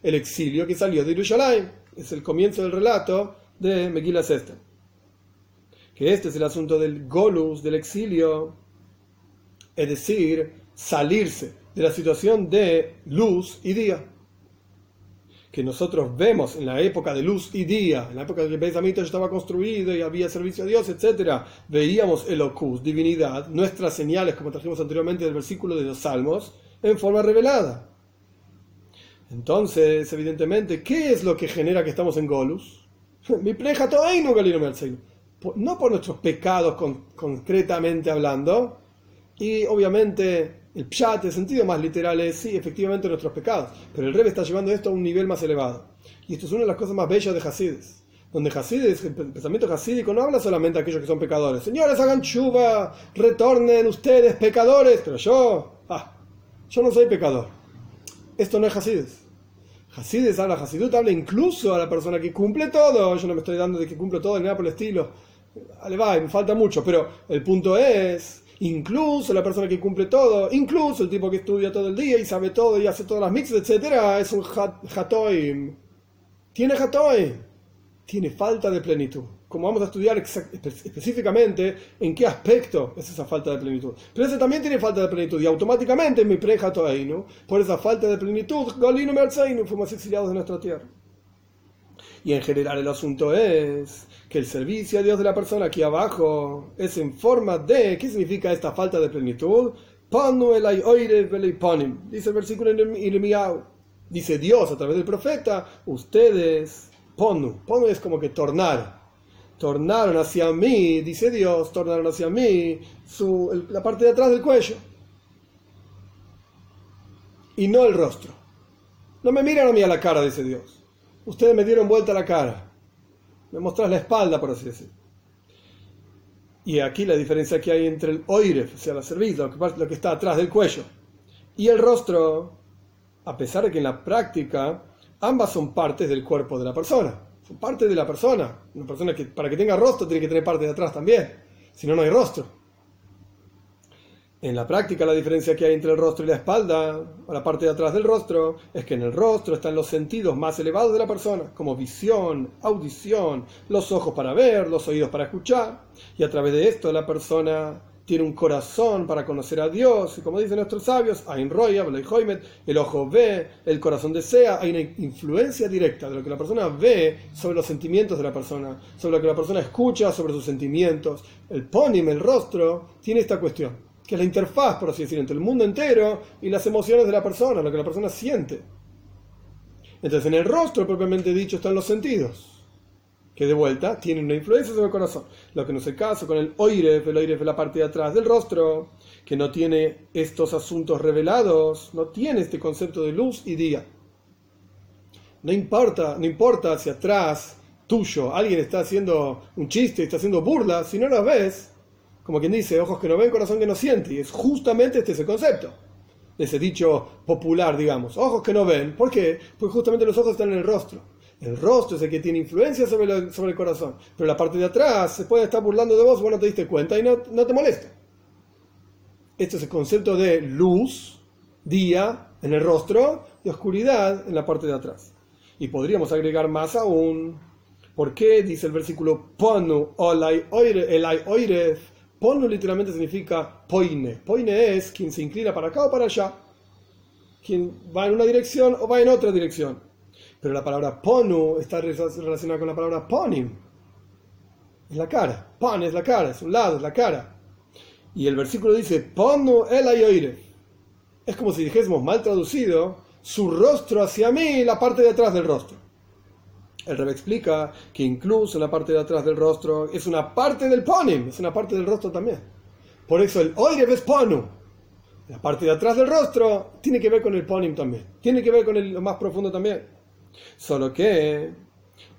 el exilio que salió de Yerushalayim, es el comienzo del relato de Megila Sesta. Que este es el asunto del Golus, del exilio, es decir, salirse de la situación de luz y día. Que nosotros vemos en la época de luz y día, en la época en que el ya estaba construido y había servicio a Dios, etc., veíamos el ocus, divinidad, nuestras señales, como trajimos anteriormente del versículo de los Salmos, en forma revelada. Entonces, evidentemente, ¿qué es lo que genera que estamos en Golus? Mi pleja no por nuestros pecados concretamente hablando, y obviamente el pshat, el sentido más literal es, sí, efectivamente nuestros pecados, pero el Rebbe está llevando esto a un nivel más elevado. Y esto es una de las cosas más bellas de Hasides, donde Hasides, el pensamiento hasídico no habla solamente de aquellos que son pecadores. Señores, hagan chuva, retornen ustedes, pecadores, pero yo, ah, yo no soy pecador. Esto no es Hasides. Hasides habla, Hasidut habla incluso a la persona que cumple todo. Yo no me estoy dando de que cumplo todo ni nada por el estilo. Vale, va, me falta mucho, pero el punto es incluso la persona que cumple todo, incluso el tipo que estudia todo el día y sabe todo y hace todas las mixes, etcétera, es un hatoim. Tiene hatoim. Tiene falta de plenitud. Como vamos a estudiar específicamente en qué aspecto es esa falta de plenitud. Pero ese también tiene falta de plenitud y automáticamente mi pre ¿no? por esa falta de plenitud, Golino fuimos exiliados de nuestra tierra. Y en general el asunto es que el servicio a Dios de la persona aquí abajo es en forma de, ¿qué significa esta falta de plenitud? Dice el versículo en Irmiau. Dice Dios a través del profeta, ustedes, ponu, ponu es como que tornar, tornaron hacia mí, dice Dios, tornaron hacia mí su, la parte de atrás del cuello y no el rostro. No me miran a mí a la cara, dice Dios. Ustedes me dieron vuelta la cara me mostrás la espalda, por así decirlo. Y aquí la diferencia que hay entre el oiref, o sea, la cerviz, lo que, lo que está atrás del cuello, y el rostro, a pesar de que en la práctica ambas son partes del cuerpo de la persona. Son parte de la persona. Una persona que para que tenga rostro tiene que tener parte de atrás también. Si no, no hay rostro. En la práctica la diferencia que hay entre el rostro y la espalda, o la parte de atrás del rostro, es que en el rostro están los sentidos más elevados de la persona, como visión, audición, los ojos para ver, los oídos para escuchar, y a través de esto la persona tiene un corazón para conocer a Dios, y como dicen nuestros sabios, el ojo ve, el corazón desea, hay una influencia directa de lo que la persona ve sobre los sentimientos de la persona, sobre lo que la persona escucha sobre sus sentimientos. El pónim, el rostro, tiene esta cuestión que es la interfaz, por así decir, entre el mundo entero y las emociones de la persona, lo que la persona siente. Entonces, en el rostro, propiamente dicho, están los sentidos. que de vuelta tienen una influencia sobre el corazón. Lo que no es el caso con el oiref, el oiref es la parte de atrás del rostro, que no tiene estos asuntos revelados, no tiene este concepto de luz y día. No importa, no importa hacia atrás tuyo alguien está haciendo un chiste, está haciendo burla, si no lo ves, como quien dice, ojos que no ven, corazón que no siente, y es justamente este ese concepto ese dicho popular, digamos. Ojos que no ven. ¿Por qué? Porque justamente los ojos están en el rostro. El rostro es el que tiene influencia sobre, el corazón. Pero la parte de atrás se puede estar burlando de vos, vos no te diste cuenta y no, no te molesta. Este es el concepto de luz, día, en el rostro y oscuridad en la parte de atrás. Y podríamos agregar más aún. ¿Por qué dice el versículo Ponu olai oire, Ponu literalmente significa poine. Poine es quien se inclina para acá o para allá. Quien va en una dirección o va en otra dirección. Pero la palabra ponu está relacionada con la palabra ponim. Es la cara. Pon es la cara, es un lado, es la cara. Y el versículo dice, ponu el ayoire. Es como si dijésemos mal traducido, su rostro hacia mí, la parte de atrás del rostro. El rebe explica que incluso la parte de atrás del rostro es una parte del ponim, es una parte del rostro también. Por eso el oire es ponu. La parte de atrás del rostro tiene que ver con el ponim también. Tiene que ver con el, lo más profundo también. Solo que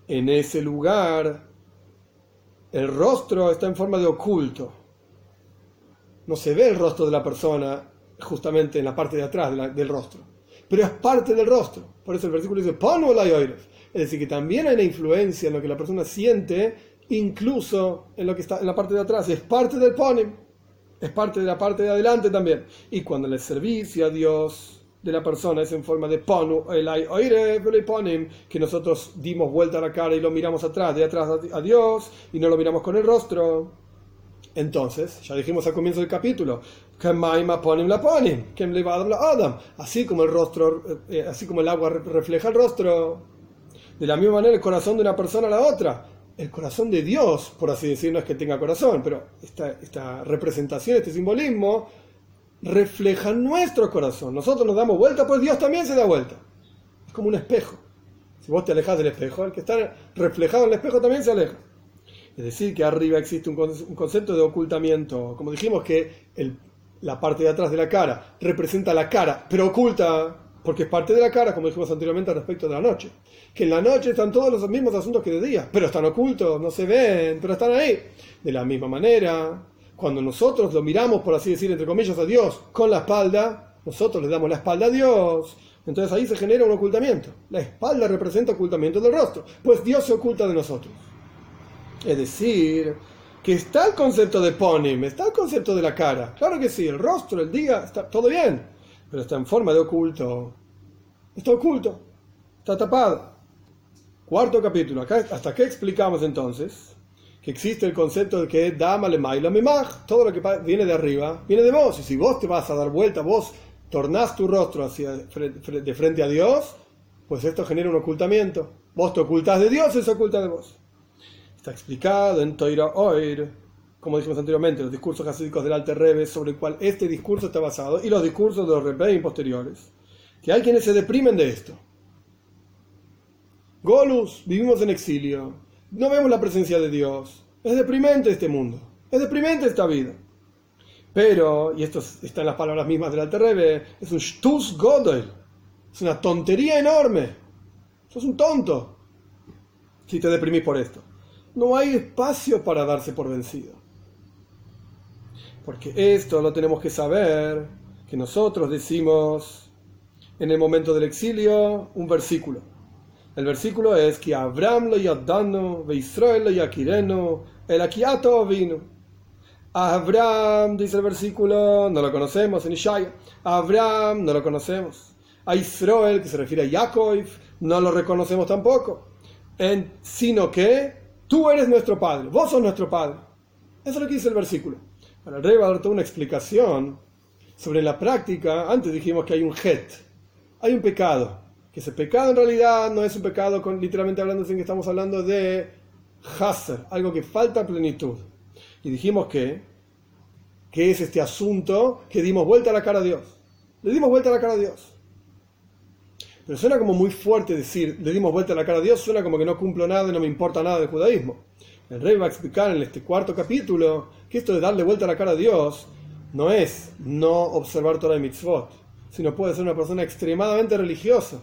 en ese lugar el rostro está en forma de oculto. No se ve el rostro de la persona justamente en la parte de atrás del rostro. Pero es parte del rostro. Por eso el versículo dice, ponu la Es decir, que también hay una influencia en lo que la persona siente, incluso en lo que está en la parte de atrás. Es parte del ponim. Es parte de la parte de adelante también. Y cuando le servicio a Dios de la persona es en forma de ponu, el ponim, que nosotros dimos vuelta a la cara y lo miramos atrás, de atrás a Dios, y no lo miramos con el rostro. Entonces, ya dijimos al comienzo del capítulo, así como el rostro, eh, así como el agua refleja el rostro, de la misma manera el corazón de una persona a la otra, el corazón de Dios, por así decirlo, no es que tenga corazón, pero esta, esta representación, este simbolismo, refleja nuestro corazón. Nosotros nos damos vuelta, pues Dios también se da vuelta. Es como un espejo. Si vos te alejas del espejo, el que está reflejado en el espejo también se aleja. Es decir, que arriba existe un concepto de ocultamiento. Como dijimos que la parte de atrás de la cara representa la cara, pero oculta porque es parte de la cara, como dijimos anteriormente respecto de la noche. Que en la noche están todos los mismos asuntos que de día, pero están ocultos, no se ven, pero están ahí. De la misma manera, cuando nosotros lo miramos, por así decir, entre comillas, a Dios con la espalda, nosotros le damos la espalda a Dios. Entonces ahí se genera un ocultamiento. La espalda representa ocultamiento del rostro, pues Dios se oculta de nosotros. Es decir, que está el concepto de ponim, está el concepto de la cara. Claro que sí, el rostro, el día, está todo bien, pero está en forma de oculto. Está oculto, está tapado. Cuarto capítulo, ¿hasta qué explicamos entonces? que existe el concepto de que dama le maila memaj, todo lo que viene de arriba viene de vos. Y si vos te vas a dar vuelta, vos tornás tu rostro hacia, de frente a Dios, pues esto genera un ocultamiento. Vos te ocultás de Dios, se oculta de vos. Está explicado en Toira Oir, como dijimos anteriormente, los discursos hasídicos del Alter Rebbe, sobre el cual este discurso está basado, y los discursos de los Rebbe posteriores, que hay quienes se deprimen de esto. Golus, vivimos en exilio, no vemos la presencia de Dios. Es deprimente este mundo. Es deprimente esta vida. Pero, y esto está en las palabras mismas del Alterrebe, es un Stus Godel. Es una tontería enorme. Sos un tonto si te deprimís por esto. No hay espacio para darse por vencido. Porque esto lo tenemos que saber, que nosotros decimos en el momento del exilio un versículo el versículo es que Abraham lo yadano, ve Israel lo yakireno, el akiato vino. Abraham, dice el versículo, no lo conocemos en Ishaya. Abraham, no lo conocemos. A Israel, que se refiere a Yaakov, no lo reconocemos tampoco. En, sino que tú eres nuestro padre, vos sos nuestro padre. Eso es lo que dice el versículo. Ahora el rey va a dar toda una explicación sobre la práctica. Antes dijimos que hay un het, hay un pecado que ese pecado en realidad no es un pecado, con, literalmente hablando, sin que estamos hablando de haser, algo que falta plenitud. Y dijimos que, que es este asunto que dimos vuelta a la cara a Dios. Le dimos vuelta a la cara a Dios. Pero suena como muy fuerte decir, le dimos vuelta a la cara a Dios, suena como que no cumplo nada y no me importa nada del judaísmo. El rey va a explicar en este cuarto capítulo que esto de darle vuelta a la cara a Dios no es no observar toda la mitzvot, sino puede ser una persona extremadamente religiosa,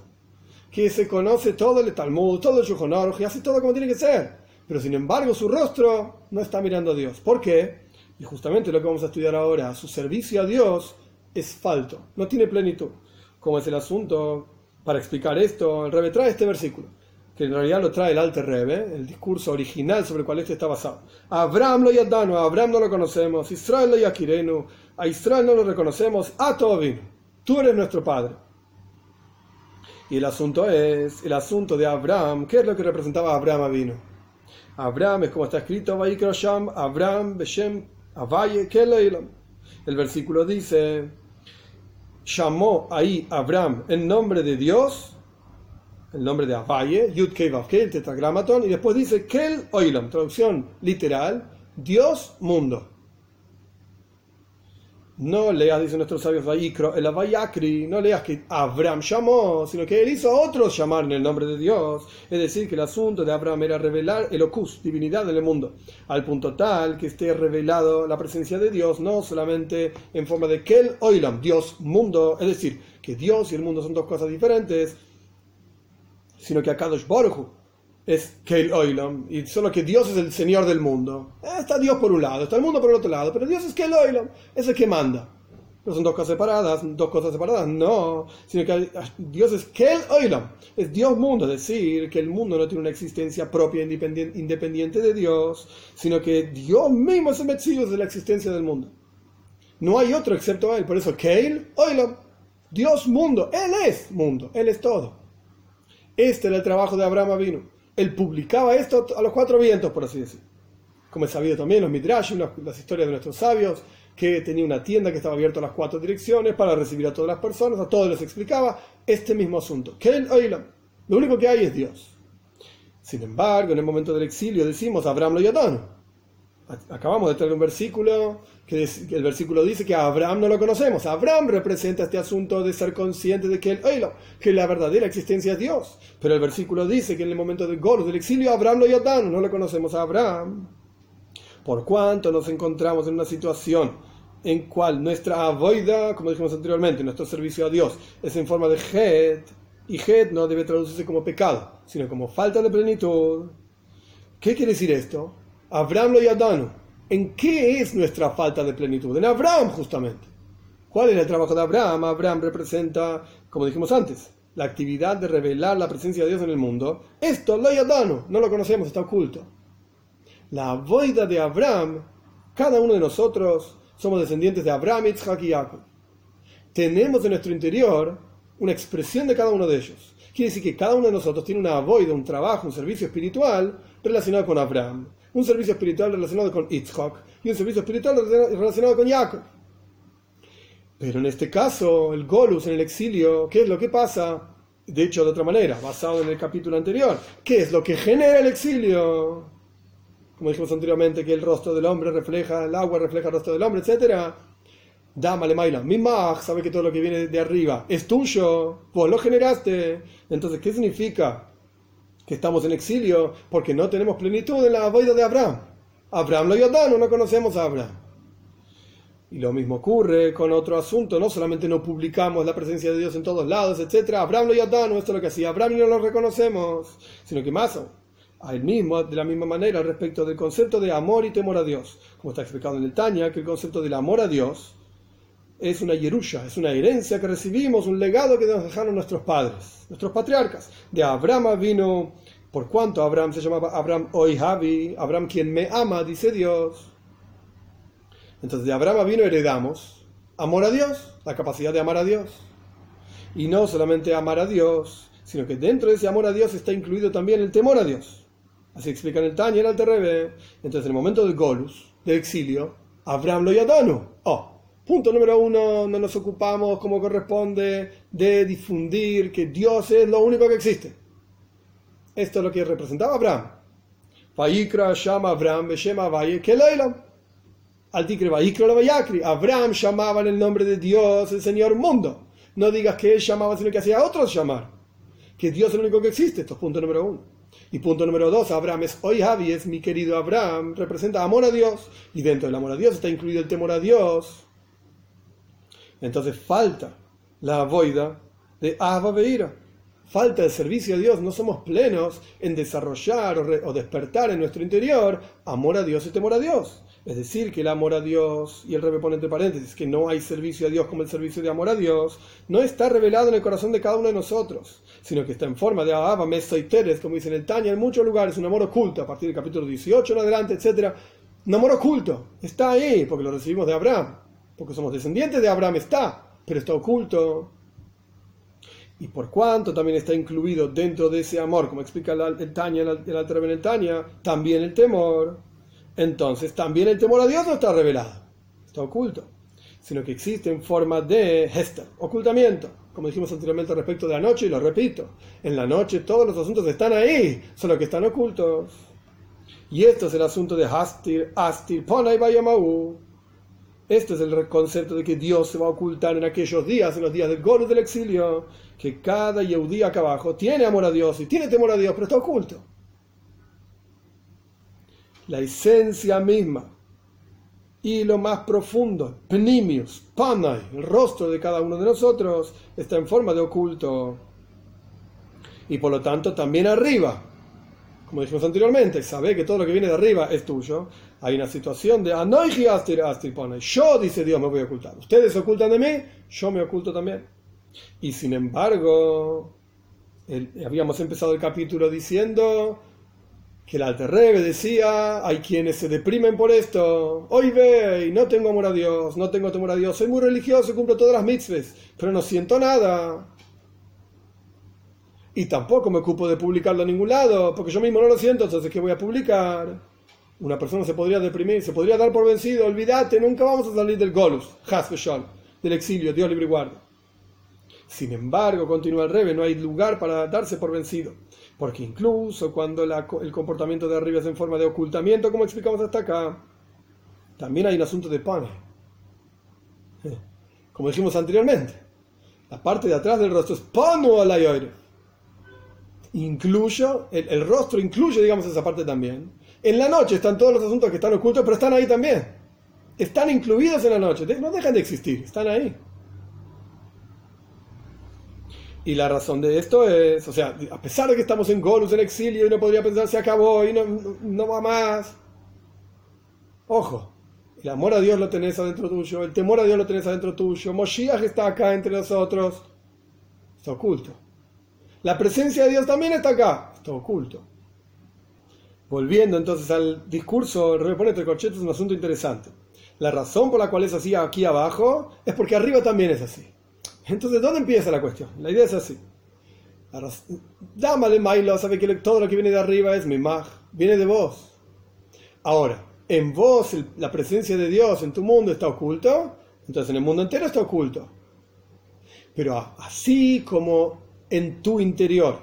que se conoce todo el Talmud, todo el Shulchan y hace todo como tiene que ser. Pero sin embargo su rostro no está mirando a Dios. ¿Por qué? Y justamente lo que vamos a estudiar ahora, su servicio a Dios es falto, no tiene plenitud. Como es el asunto para explicar esto, el Rebe trae este versículo, que en realidad lo trae el Alter Rebe, el discurso original sobre el cual este está basado. Abraham lo yadano, a Abraham no lo conocemos, Israel lo yakirenu, a Israel no lo reconocemos, a Tobin, tú eres nuestro padre. Y el asunto es, el asunto de Abraham, ¿qué es lo que representaba Abraham vino? Abraham es como está escrito, Abraham, Beshem, Avaye, El versículo dice, llamó ahí Abraham en nombre de Dios, el nombre de Avaye, Yud Kei el tetragramaton, y después dice Kel Oilam, traducción literal, Dios mundo. No leas, dicen nuestros sabios, el Avayakri, no leas que Abraham llamó, sino que él hizo a otros llamar en el nombre de Dios. Es decir, que el asunto de Abraham era revelar el Ocus, divinidad en el mundo, al punto tal que esté revelado la presencia de Dios, no solamente en forma de Kel Oilam, Dios mundo, es decir, que Dios y el mundo son dos cosas diferentes, sino que Akadosh Baruch es Kel Oilam, y solo que Dios es el Señor del mundo. Eh, está Dios por un lado, está el mundo por el otro lado, pero Dios es Kel Oilam, es el que manda. No son dos cosas separadas, dos cosas separadas, no, sino que Dios es Kel Oilam, es Dios mundo, es decir, que el mundo no tiene una existencia propia independiente de Dios, sino que Dios mismo es el Metzius de la existencia del mundo. No hay otro excepto Él, por eso Kel Oilam, Dios mundo, Él es mundo, Él es todo. Este era el trabajo de Abraham Avinu él publicaba esto a los cuatro vientos, por así decir. Como es sabido también los midrashim, las historias de nuestros sabios, que tenía una tienda que estaba abierta a las cuatro direcciones para recibir a todas las personas, a todos les explicaba este mismo asunto. Que lo único que hay es Dios. Sin embargo, en el momento del exilio decimos Abraham lo yadano acabamos de traer un versículo que, el versículo dice que Abraham no lo conocemos. Abraham representa este asunto de ser consciente de que, el, que la verdadera existencia es Dios. Pero el versículo dice que en el momento del gol, del exilio, Abraham lo yatano, no lo conocemos a Abraham. Por cuanto nos encontramos en una situación en cual nuestra avoida, como dijimos anteriormente, nuestro servicio a Dios es en forma de het, y het no debe traducirse como pecado, sino como falta de plenitud. ¿Qué quiere decir esto? Abraham lo yadano. ¿En qué es nuestra falta de plenitud? En Abraham, justamente. ¿Cuál es el trabajo de Abraham? Abraham representa, como dijimos antes, la actividad de revelar la presencia de Dios en el mundo. Esto, lo yadano, no lo conocemos, está oculto. La boida de Abraham, cada uno de nosotros somos descendientes de Abraham, Isaac y Jacob. Tenemos en nuestro interior una expresión de cada uno de ellos. Quiere decir que cada uno de nosotros tiene una boida, un trabajo, un servicio espiritual relacionado con Abraham un servicio espiritual relacionado con Yitzhak y un servicio espiritual relacionado con Jacob. Pero en este caso, el Golus en el exilio, ¿qué es lo que pasa? De hecho, de otra manera, basado en el capítulo anterior, ¿qué es lo que genera el exilio? Como dijimos anteriormente, que el rostro del hombre refleja, el agua refleja el rostro del hombre, etc. Dámale, Maila, mi mag sabe que todo lo que viene de arriba es tuyo, vos lo generaste. Entonces, ¿qué significa? Que estamos en exilio porque no tenemos plenitud en la boida de Abraham. Abraham lo yodano, no conocemos a Abraham. Y lo mismo ocurre con otro asunto, no solamente no publicamos la presencia de Dios en todos lados, etc. Abraham lo yodano, esto es lo que hacía Abraham y no lo reconocemos, sino que más a él mismo, de la misma manera, respecto del concepto de amor y temor a Dios. Como está explicado en el Tanya, que el concepto del amor a Dios es una yerusha, es una herencia que recibimos, un legado que nos dejaron nuestros padres, nuestros patriarcas. De Abraham vino, por cuanto Abraham se llamaba Abraham Oihavi, Abraham quien me ama, dice Dios. Entonces de Abraham vino heredamos amor a Dios, la capacidad de amar a Dios. Y no solamente amar a Dios, sino que dentro de ese amor a Dios está incluido también el temor a Dios. Así explica en el Tanya en el Terrebe. Entonces en el momento del Golus, del exilio, Abraham lo yadano. Oh, Punto número uno, no nos ocupamos como corresponde de difundir que Dios es lo único que existe. Esto es lo que representaba Abraham. llama Abraham, Al Abraham llamaba en el nombre de Dios, el Señor mundo. No digas que él llamaba, sino que hacía a otros llamar. que Dios es el único que existe. Esto es punto número uno. Y punto número dos, Abraham es hoy Javi, es mi querido Abraham, representa amor a Dios. Y dentro del amor a Dios está incluido el temor a Dios. Entonces falta la boida de Abba Beira. Falta el servicio a Dios. No somos plenos en desarrollar o, despertar en nuestro interior amor a Dios y temor a Dios. Es decir, que el amor a Dios, y el rebe entre paréntesis, que no hay servicio a Dios como el servicio de amor a Dios, no está revelado en el corazón de cada uno de nosotros, sino que está en forma de Abba, Mesa y Teres, como dice en el Tanya, en muchos lugares, un amor oculto, a partir del capítulo 18 en adelante, etc. Un amor oculto, está ahí, porque lo recibimos de Abraham, porque somos descendientes de Abraham, está, pero está oculto. Y por cuanto también está incluido dentro de ese amor, como explica el el Alter en el Tanya, también el temor entonces también el temor a Dios no está revelado, está oculto, sino que existe en forma de hester, ocultamiento, como dijimos anteriormente respecto de la noche, y lo repito, en la noche todos los asuntos están ahí, solo que están ocultos. Y esto es el asunto de Hastir, Astir, Ponai Bayamaú. Este es el concepto de que Dios se va a ocultar en aquellos días, en los días del gol del exilio, que cada Yehudí acá abajo tiene amor a Dios y tiene temor a Dios, pero está oculto la esencia misma y lo más profundo, Pnimius, Panay, el rostro de cada uno de nosotros, está en forma de oculto. Y por lo tanto también arriba, como dijimos anteriormente, sabe que todo lo que viene de arriba es tuyo. Hay una situación de Anoiji Astir Astir Yo, dice Dios, me voy a ocultar. Ustedes se ocultan de mí, yo me oculto también. Y sin embargo, habíamos empezado el capítulo diciendo que el Alterrebe decía, hay quienes se deprimen por esto, hoy ve, no tengo amor a Dios, no tengo temor a Dios, soy muy religioso, cumplo todas las mitzvahs, pero no siento nada. Y tampoco me ocupo de publicarlo a ningún lado, porque yo mismo no lo siento, entonces ¿qué voy a publicar? Una persona se podría deprimir, se podría dar por vencido, olvídate, nunca vamos a salir del Golus, Hasbeshol, del exilio, Dios libre y guarda. Sin embargo, continúa el Rebe, no hay lugar para darse por vencido. Porque incluso cuando el comportamiento de arriba es en forma de ocultamiento, como explicamos hasta acá, también hay un asunto de pan. Como dijimos anteriormente, la parte de atrás del rostro es pano al aire. Incluyo, el, rostro incluye, digamos, esa parte también. En la noche están todos los asuntos que están ocultos, pero están ahí también. Están incluidos en la noche, no dejan de existir, están ahí. Y la razón de esto es, o sea, a pesar de que estamos en Golus, en exilio, y no podría pensar se acabó y no, no, va más. Ojo, el amor a Dios lo tenés adentro tuyo, el temor a Dios lo tenés adentro tuyo, Moshiach está acá entre nosotros, está oculto. La presencia de Dios también está acá, está oculto. Volviendo entonces al discurso, repone entre corchetes es un asunto interesante. La razón por la cual es así aquí abajo es porque arriba también es así. Entonces, ¿dónde empieza la cuestión? La idea es así. Dámale Mailo, sabe que todo lo que viene de arriba es Mimaj, viene de vos. Ahora, en vos la presencia de Dios en tu mundo está oculto, entonces en el mundo entero está oculto. Pero así como en tu interior,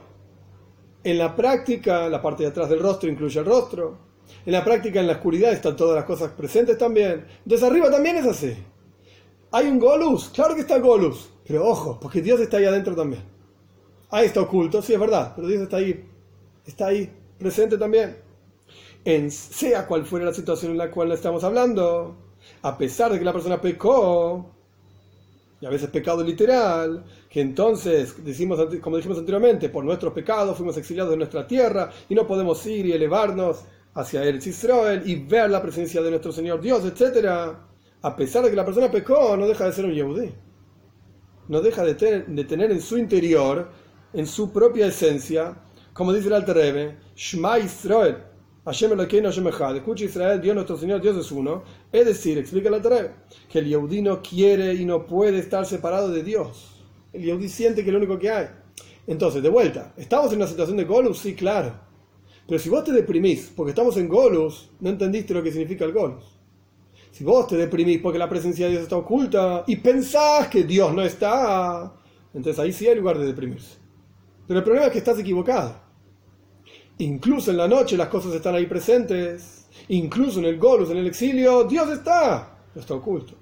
en la práctica, la parte de atrás del rostro incluye el rostro, en la práctica, en la oscuridad están todas las cosas presentes también. Entonces arriba también es así. ¿Hay un Golus? Claro que está Golus. Pero ojo, porque Dios está ahí adentro también. Ahí está oculto, sí es verdad, pero Dios está ahí. Está ahí, presente también. En sea cual fuera la situación en la cual estamos hablando, a pesar de que la persona pecó, y a veces pecado literal, que entonces, decimos, como dijimos anteriormente, por nuestros pecados fuimos exiliados de nuestra tierra y no podemos ir y elevarnos hacia el Israel y ver la presencia de nuestro Señor Dios, etc. A pesar de que la persona pecó, no deja de ser un Yehudí no deja de, tener en su interior, en su propia esencia, como dice el Alter Rebbe, Shema Hashem Elokeinu Hashem Echad, escucha Israel, Dios nuestro Señor, Dios es uno, es decir, explica Alter Rebbe, que el Yehudí no quiere y no puede estar separado de Dios. El Yehudí siente que es lo único que hay. Entonces, de vuelta, ¿estamos en una situación de Golus? Sí, claro. Pero si vos te deprimís porque estamos en Golus, no entendiste lo que significa el Golus. Si vos te deprimís porque la presencia de Dios está oculta y pensás que Dios no está, entonces ahí sí hay lugar de deprimirse. Pero el problema es que estás equivocado. Incluso en la noche las cosas están ahí presentes. Incluso en el Golus, en el exilio, Dios está. No está oculto.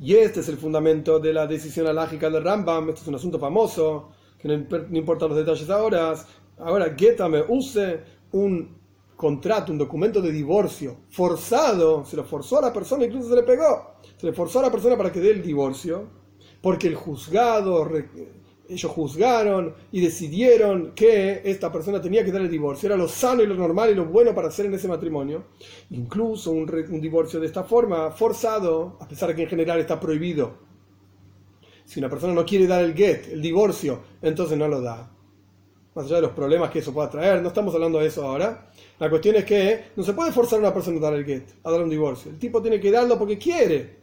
Y este es el fundamento de la decisión alágica del Rambam. Este es un asunto famoso que no, no importan los detalles ahora. Ahora, Geta me use un contrato, un documento de divorcio forzado, se lo forzó a la persona, incluso se le pegó, se le forzó a la persona para que dé el divorcio, porque el juzgado, ellos juzgaron y decidieron que esta persona tenía que dar el divorcio, era lo sano y lo normal y lo bueno para hacer en ese matrimonio. Incluso un, un divorcio de esta forma, forzado, a pesar de que en general está prohibido. Si una persona no quiere dar el get, el divorcio, entonces no lo da más allá de los problemas que eso pueda traer, no estamos hablando de eso ahora. La cuestión es que no se puede forzar a una persona a dar el get, a dar un divorcio. El tipo tiene que darlo porque quiere.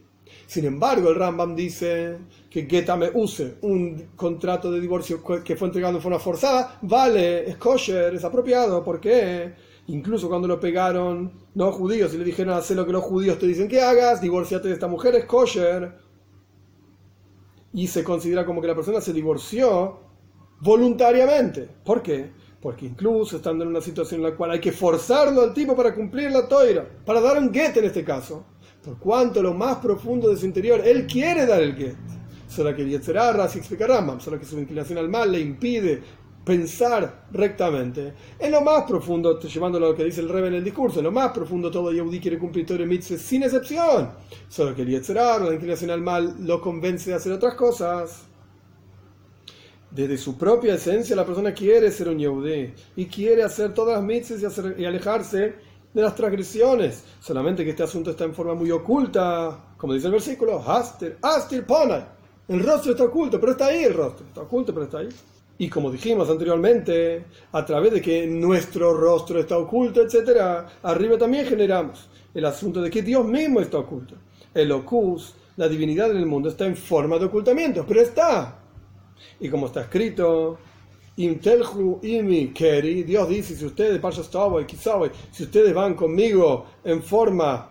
Sin embargo, el Rambam dice que Getame use un contrato de divorcio que fue entregado de forma forzada, vale, es kosher, es apropiado, porque incluso cuando lo pegaron los judíos y le dijeron hacer lo que los judíos te dicen que hagas, divorciate de esta mujer, es kosher. Y se considera como que la persona se divorció voluntariamente. ¿Por qué? Porque incluso estando en una situación en la cual hay que forzarlo al tipo para cumplir la toira, para dar un get en este caso, por cuanto lo más profundo de su interior, él quiere dar el get. Solo que Yetzerara, así explica Rambam, solo que su inclinación al mal le impide pensar rectamente. En lo más profundo, llevándolo a lo que dice el Rebbe en el discurso, en lo más profundo todo Yehudi quiere cumplir el mitzvah sin excepción. Solo que el la inclinación al mal, lo convence de hacer otras cosas desde su propia esencia la persona quiere ser un Yehudí y quiere hacer todas las mitzvahs y, alejarse de las transgresiones. Solamente que este asunto está en forma muy oculta, como dice el versículo, Astir, Astir Ponai. El rostro está oculto, pero está ahí el rostro. Está oculto, pero está ahí. Y como dijimos anteriormente, a través de que nuestro rostro está oculto, etc., arriba también generamos el asunto de que Dios mismo está oculto. El ocus, la divinidad del mundo, está en forma de ocultamiento, pero está. Y como está escrito, imi keri, Dios dice, si ustedes, si ustedes van conmigo en forma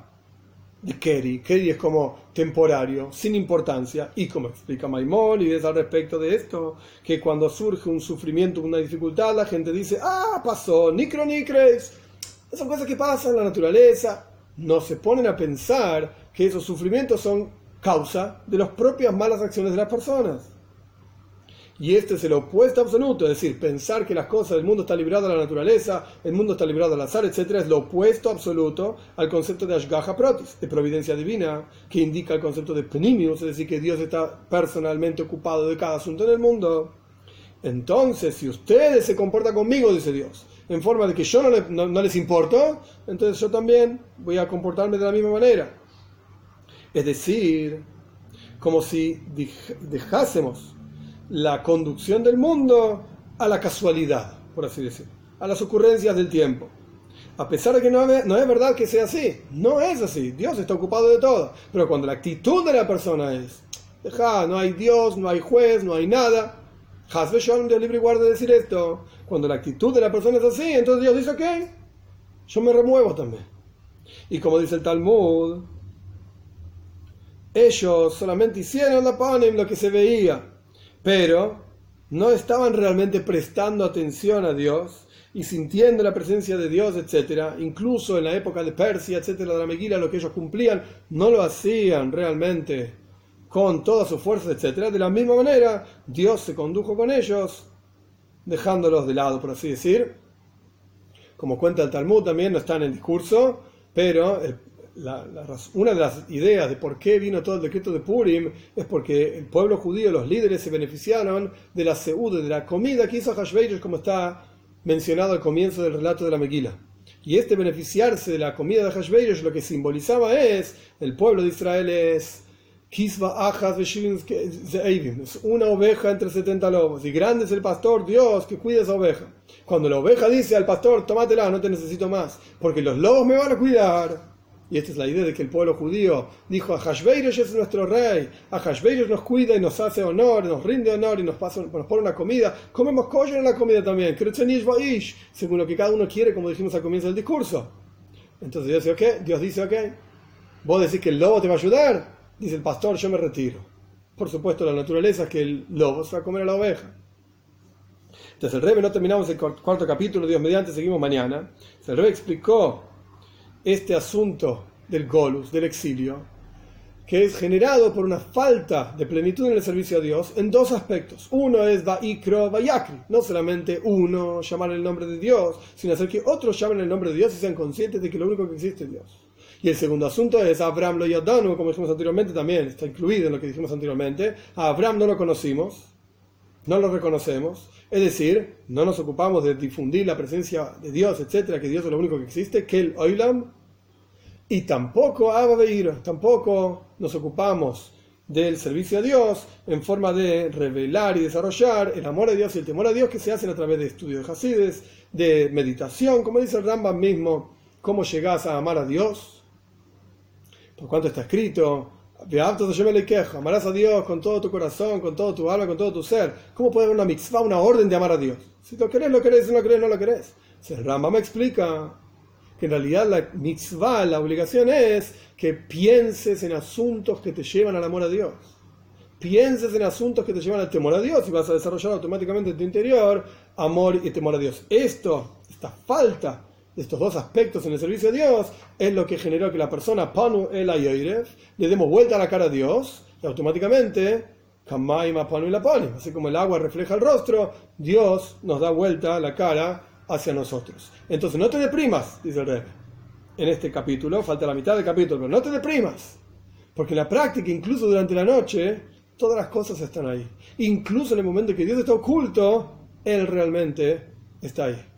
de keri, keri es como temporario, sin importancia, y como explica Maimónides al respecto de esto, que cuando surge un sufrimiento, una dificultad, la gente dice, ah, pasó, nicro nicres, son cosas que pasan en la naturaleza, no se ponen a pensar que esos sufrimientos son causa de las propias malas acciones de las personas. Y este es el opuesto absoluto, es decir, pensar que las cosas del mundo están libradas de la naturaleza, el mundo está librado al azar, etc., es lo opuesto absoluto al concepto de Ashgaha Protis, de providencia divina, que indica el concepto de Penimius, es decir, que Dios está personalmente ocupado de cada asunto en el mundo. Entonces, si ustedes se comportan conmigo, dice Dios, en forma de que yo no les importo, entonces yo también voy a comportarme de la misma manera. Es decir, como si dejásemos la conducción del mundo a la casualidad, por así decirlo, a las ocurrencias del tiempo. A pesar de que no es, no es verdad que sea así, no es así, Dios está ocupado de todo, pero cuando la actitud de la persona es, deja, no hay Dios, no hay juez, no hay nada, Hasbe Shalom de libre guarda decir esto, cuando la actitud de la persona es así, entonces Dios dice, ok, yo me remuevo también. Y como dice el Talmud, ellos solamente hicieron la panem lo que se veía, pero no estaban realmente prestando atención a Dios y sintiendo la presencia de Dios, etc. Incluso en la época de Persia, etc., de la Meguila, lo que ellos cumplían, no lo hacían realmente con todas sus fuerzas, etc. De la misma manera, Dios se condujo con ellos, dejándolos de lado, por así decir. Como cuenta el Talmud, también no está en el discurso, pero el una de las ideas de por qué vino todo el decreto de Purim es porque el pueblo judío, los líderes, se beneficiaron de la seuda, de la comida que hizo Hashverosh, como está mencionado al comienzo del relato de la Meguila. Y este beneficiarse de la comida de Hashverosh lo que simbolizaba es el pueblo de Israel es es una oveja entre 70 lobos. Y grande es el pastor Dios que cuida esa oveja. Cuando la oveja dice al pastor, tómatela, no te necesito más, porque los lobos me van a cuidar y esta es la idea de que el pueblo judío dijo, a Hashveirosh es nuestro rey, a Hashveirosh nos cuida y nos hace honor, nos rinde honor y nos, pasa, nos pone una comida, comemos kosher en la comida también, según lo que cada uno quiere, como dijimos al comienzo del discurso. Entonces Dios dice, ok, Dios dice, ok, vos decís que el lobo te va a ayudar, dice el pastor, yo me retiro. Por supuesto, la naturaleza es que el lobo se va a comer a la oveja. Entonces el rey, no terminamos el cuarto capítulo, Dios mediante, seguimos mañana. El rey explicó este asunto del Golus, del exilio, que es generado por una falta de plenitud en el servicio a Dios en dos aspectos. Uno es Vaikro Vayakri, no solamente uno llamar el nombre de Dios, sino hacer que otros llamen el nombre de Dios y sean conscientes de que lo único que existe es Dios. Y el segundo asunto es Abraham lo Yadanu, como dijimos anteriormente, también está incluido en lo que dijimos anteriormente. A Abraham no lo conocimos, no lo reconocemos, es decir, no nos ocupamos de difundir la presencia de Dios, etcétera, que Dios es lo único que existe, que el Oilam, y tampoco Abba tampoco nos ocupamos del servicio a Dios en forma de revelar y desarrollar el amor a Dios y el temor a Dios que se hacen a través de estudio de Hasides, de meditación, como dice el Rambam mismo, cómo llegas a amar a Dios, por cuanto está escrito, amarás a Dios con todo tu corazón, con todo tu alma, con todo tu ser. ¿Cómo puede haber una mitzvah, una orden de amar a Dios? Si lo querés, lo querés, si no lo querés, no lo querés. el Rama me explica que en realidad la mitzvah, la obligación es que pienses en asuntos que te llevan al amor a Dios. Pienses en asuntos que te llevan al temor a Dios y vas a desarrollar automáticamente en tu interior amor y temor a Dios. Esto, esta falta estos dos aspectos en el servicio a Dios es lo que generó que la persona Panu el le demos vuelta a la cara a Dios y automáticamente Panu y la así como el agua refleja el rostro, Dios nos da vuelta la cara hacia nosotros. Entonces no te deprimas, dice el rey. En este capítulo, falta la mitad del capítulo, pero no te deprimas, porque en la práctica, incluso durante la noche, todas las cosas están ahí. Incluso en el momento que Dios está oculto, Él realmente está ahí.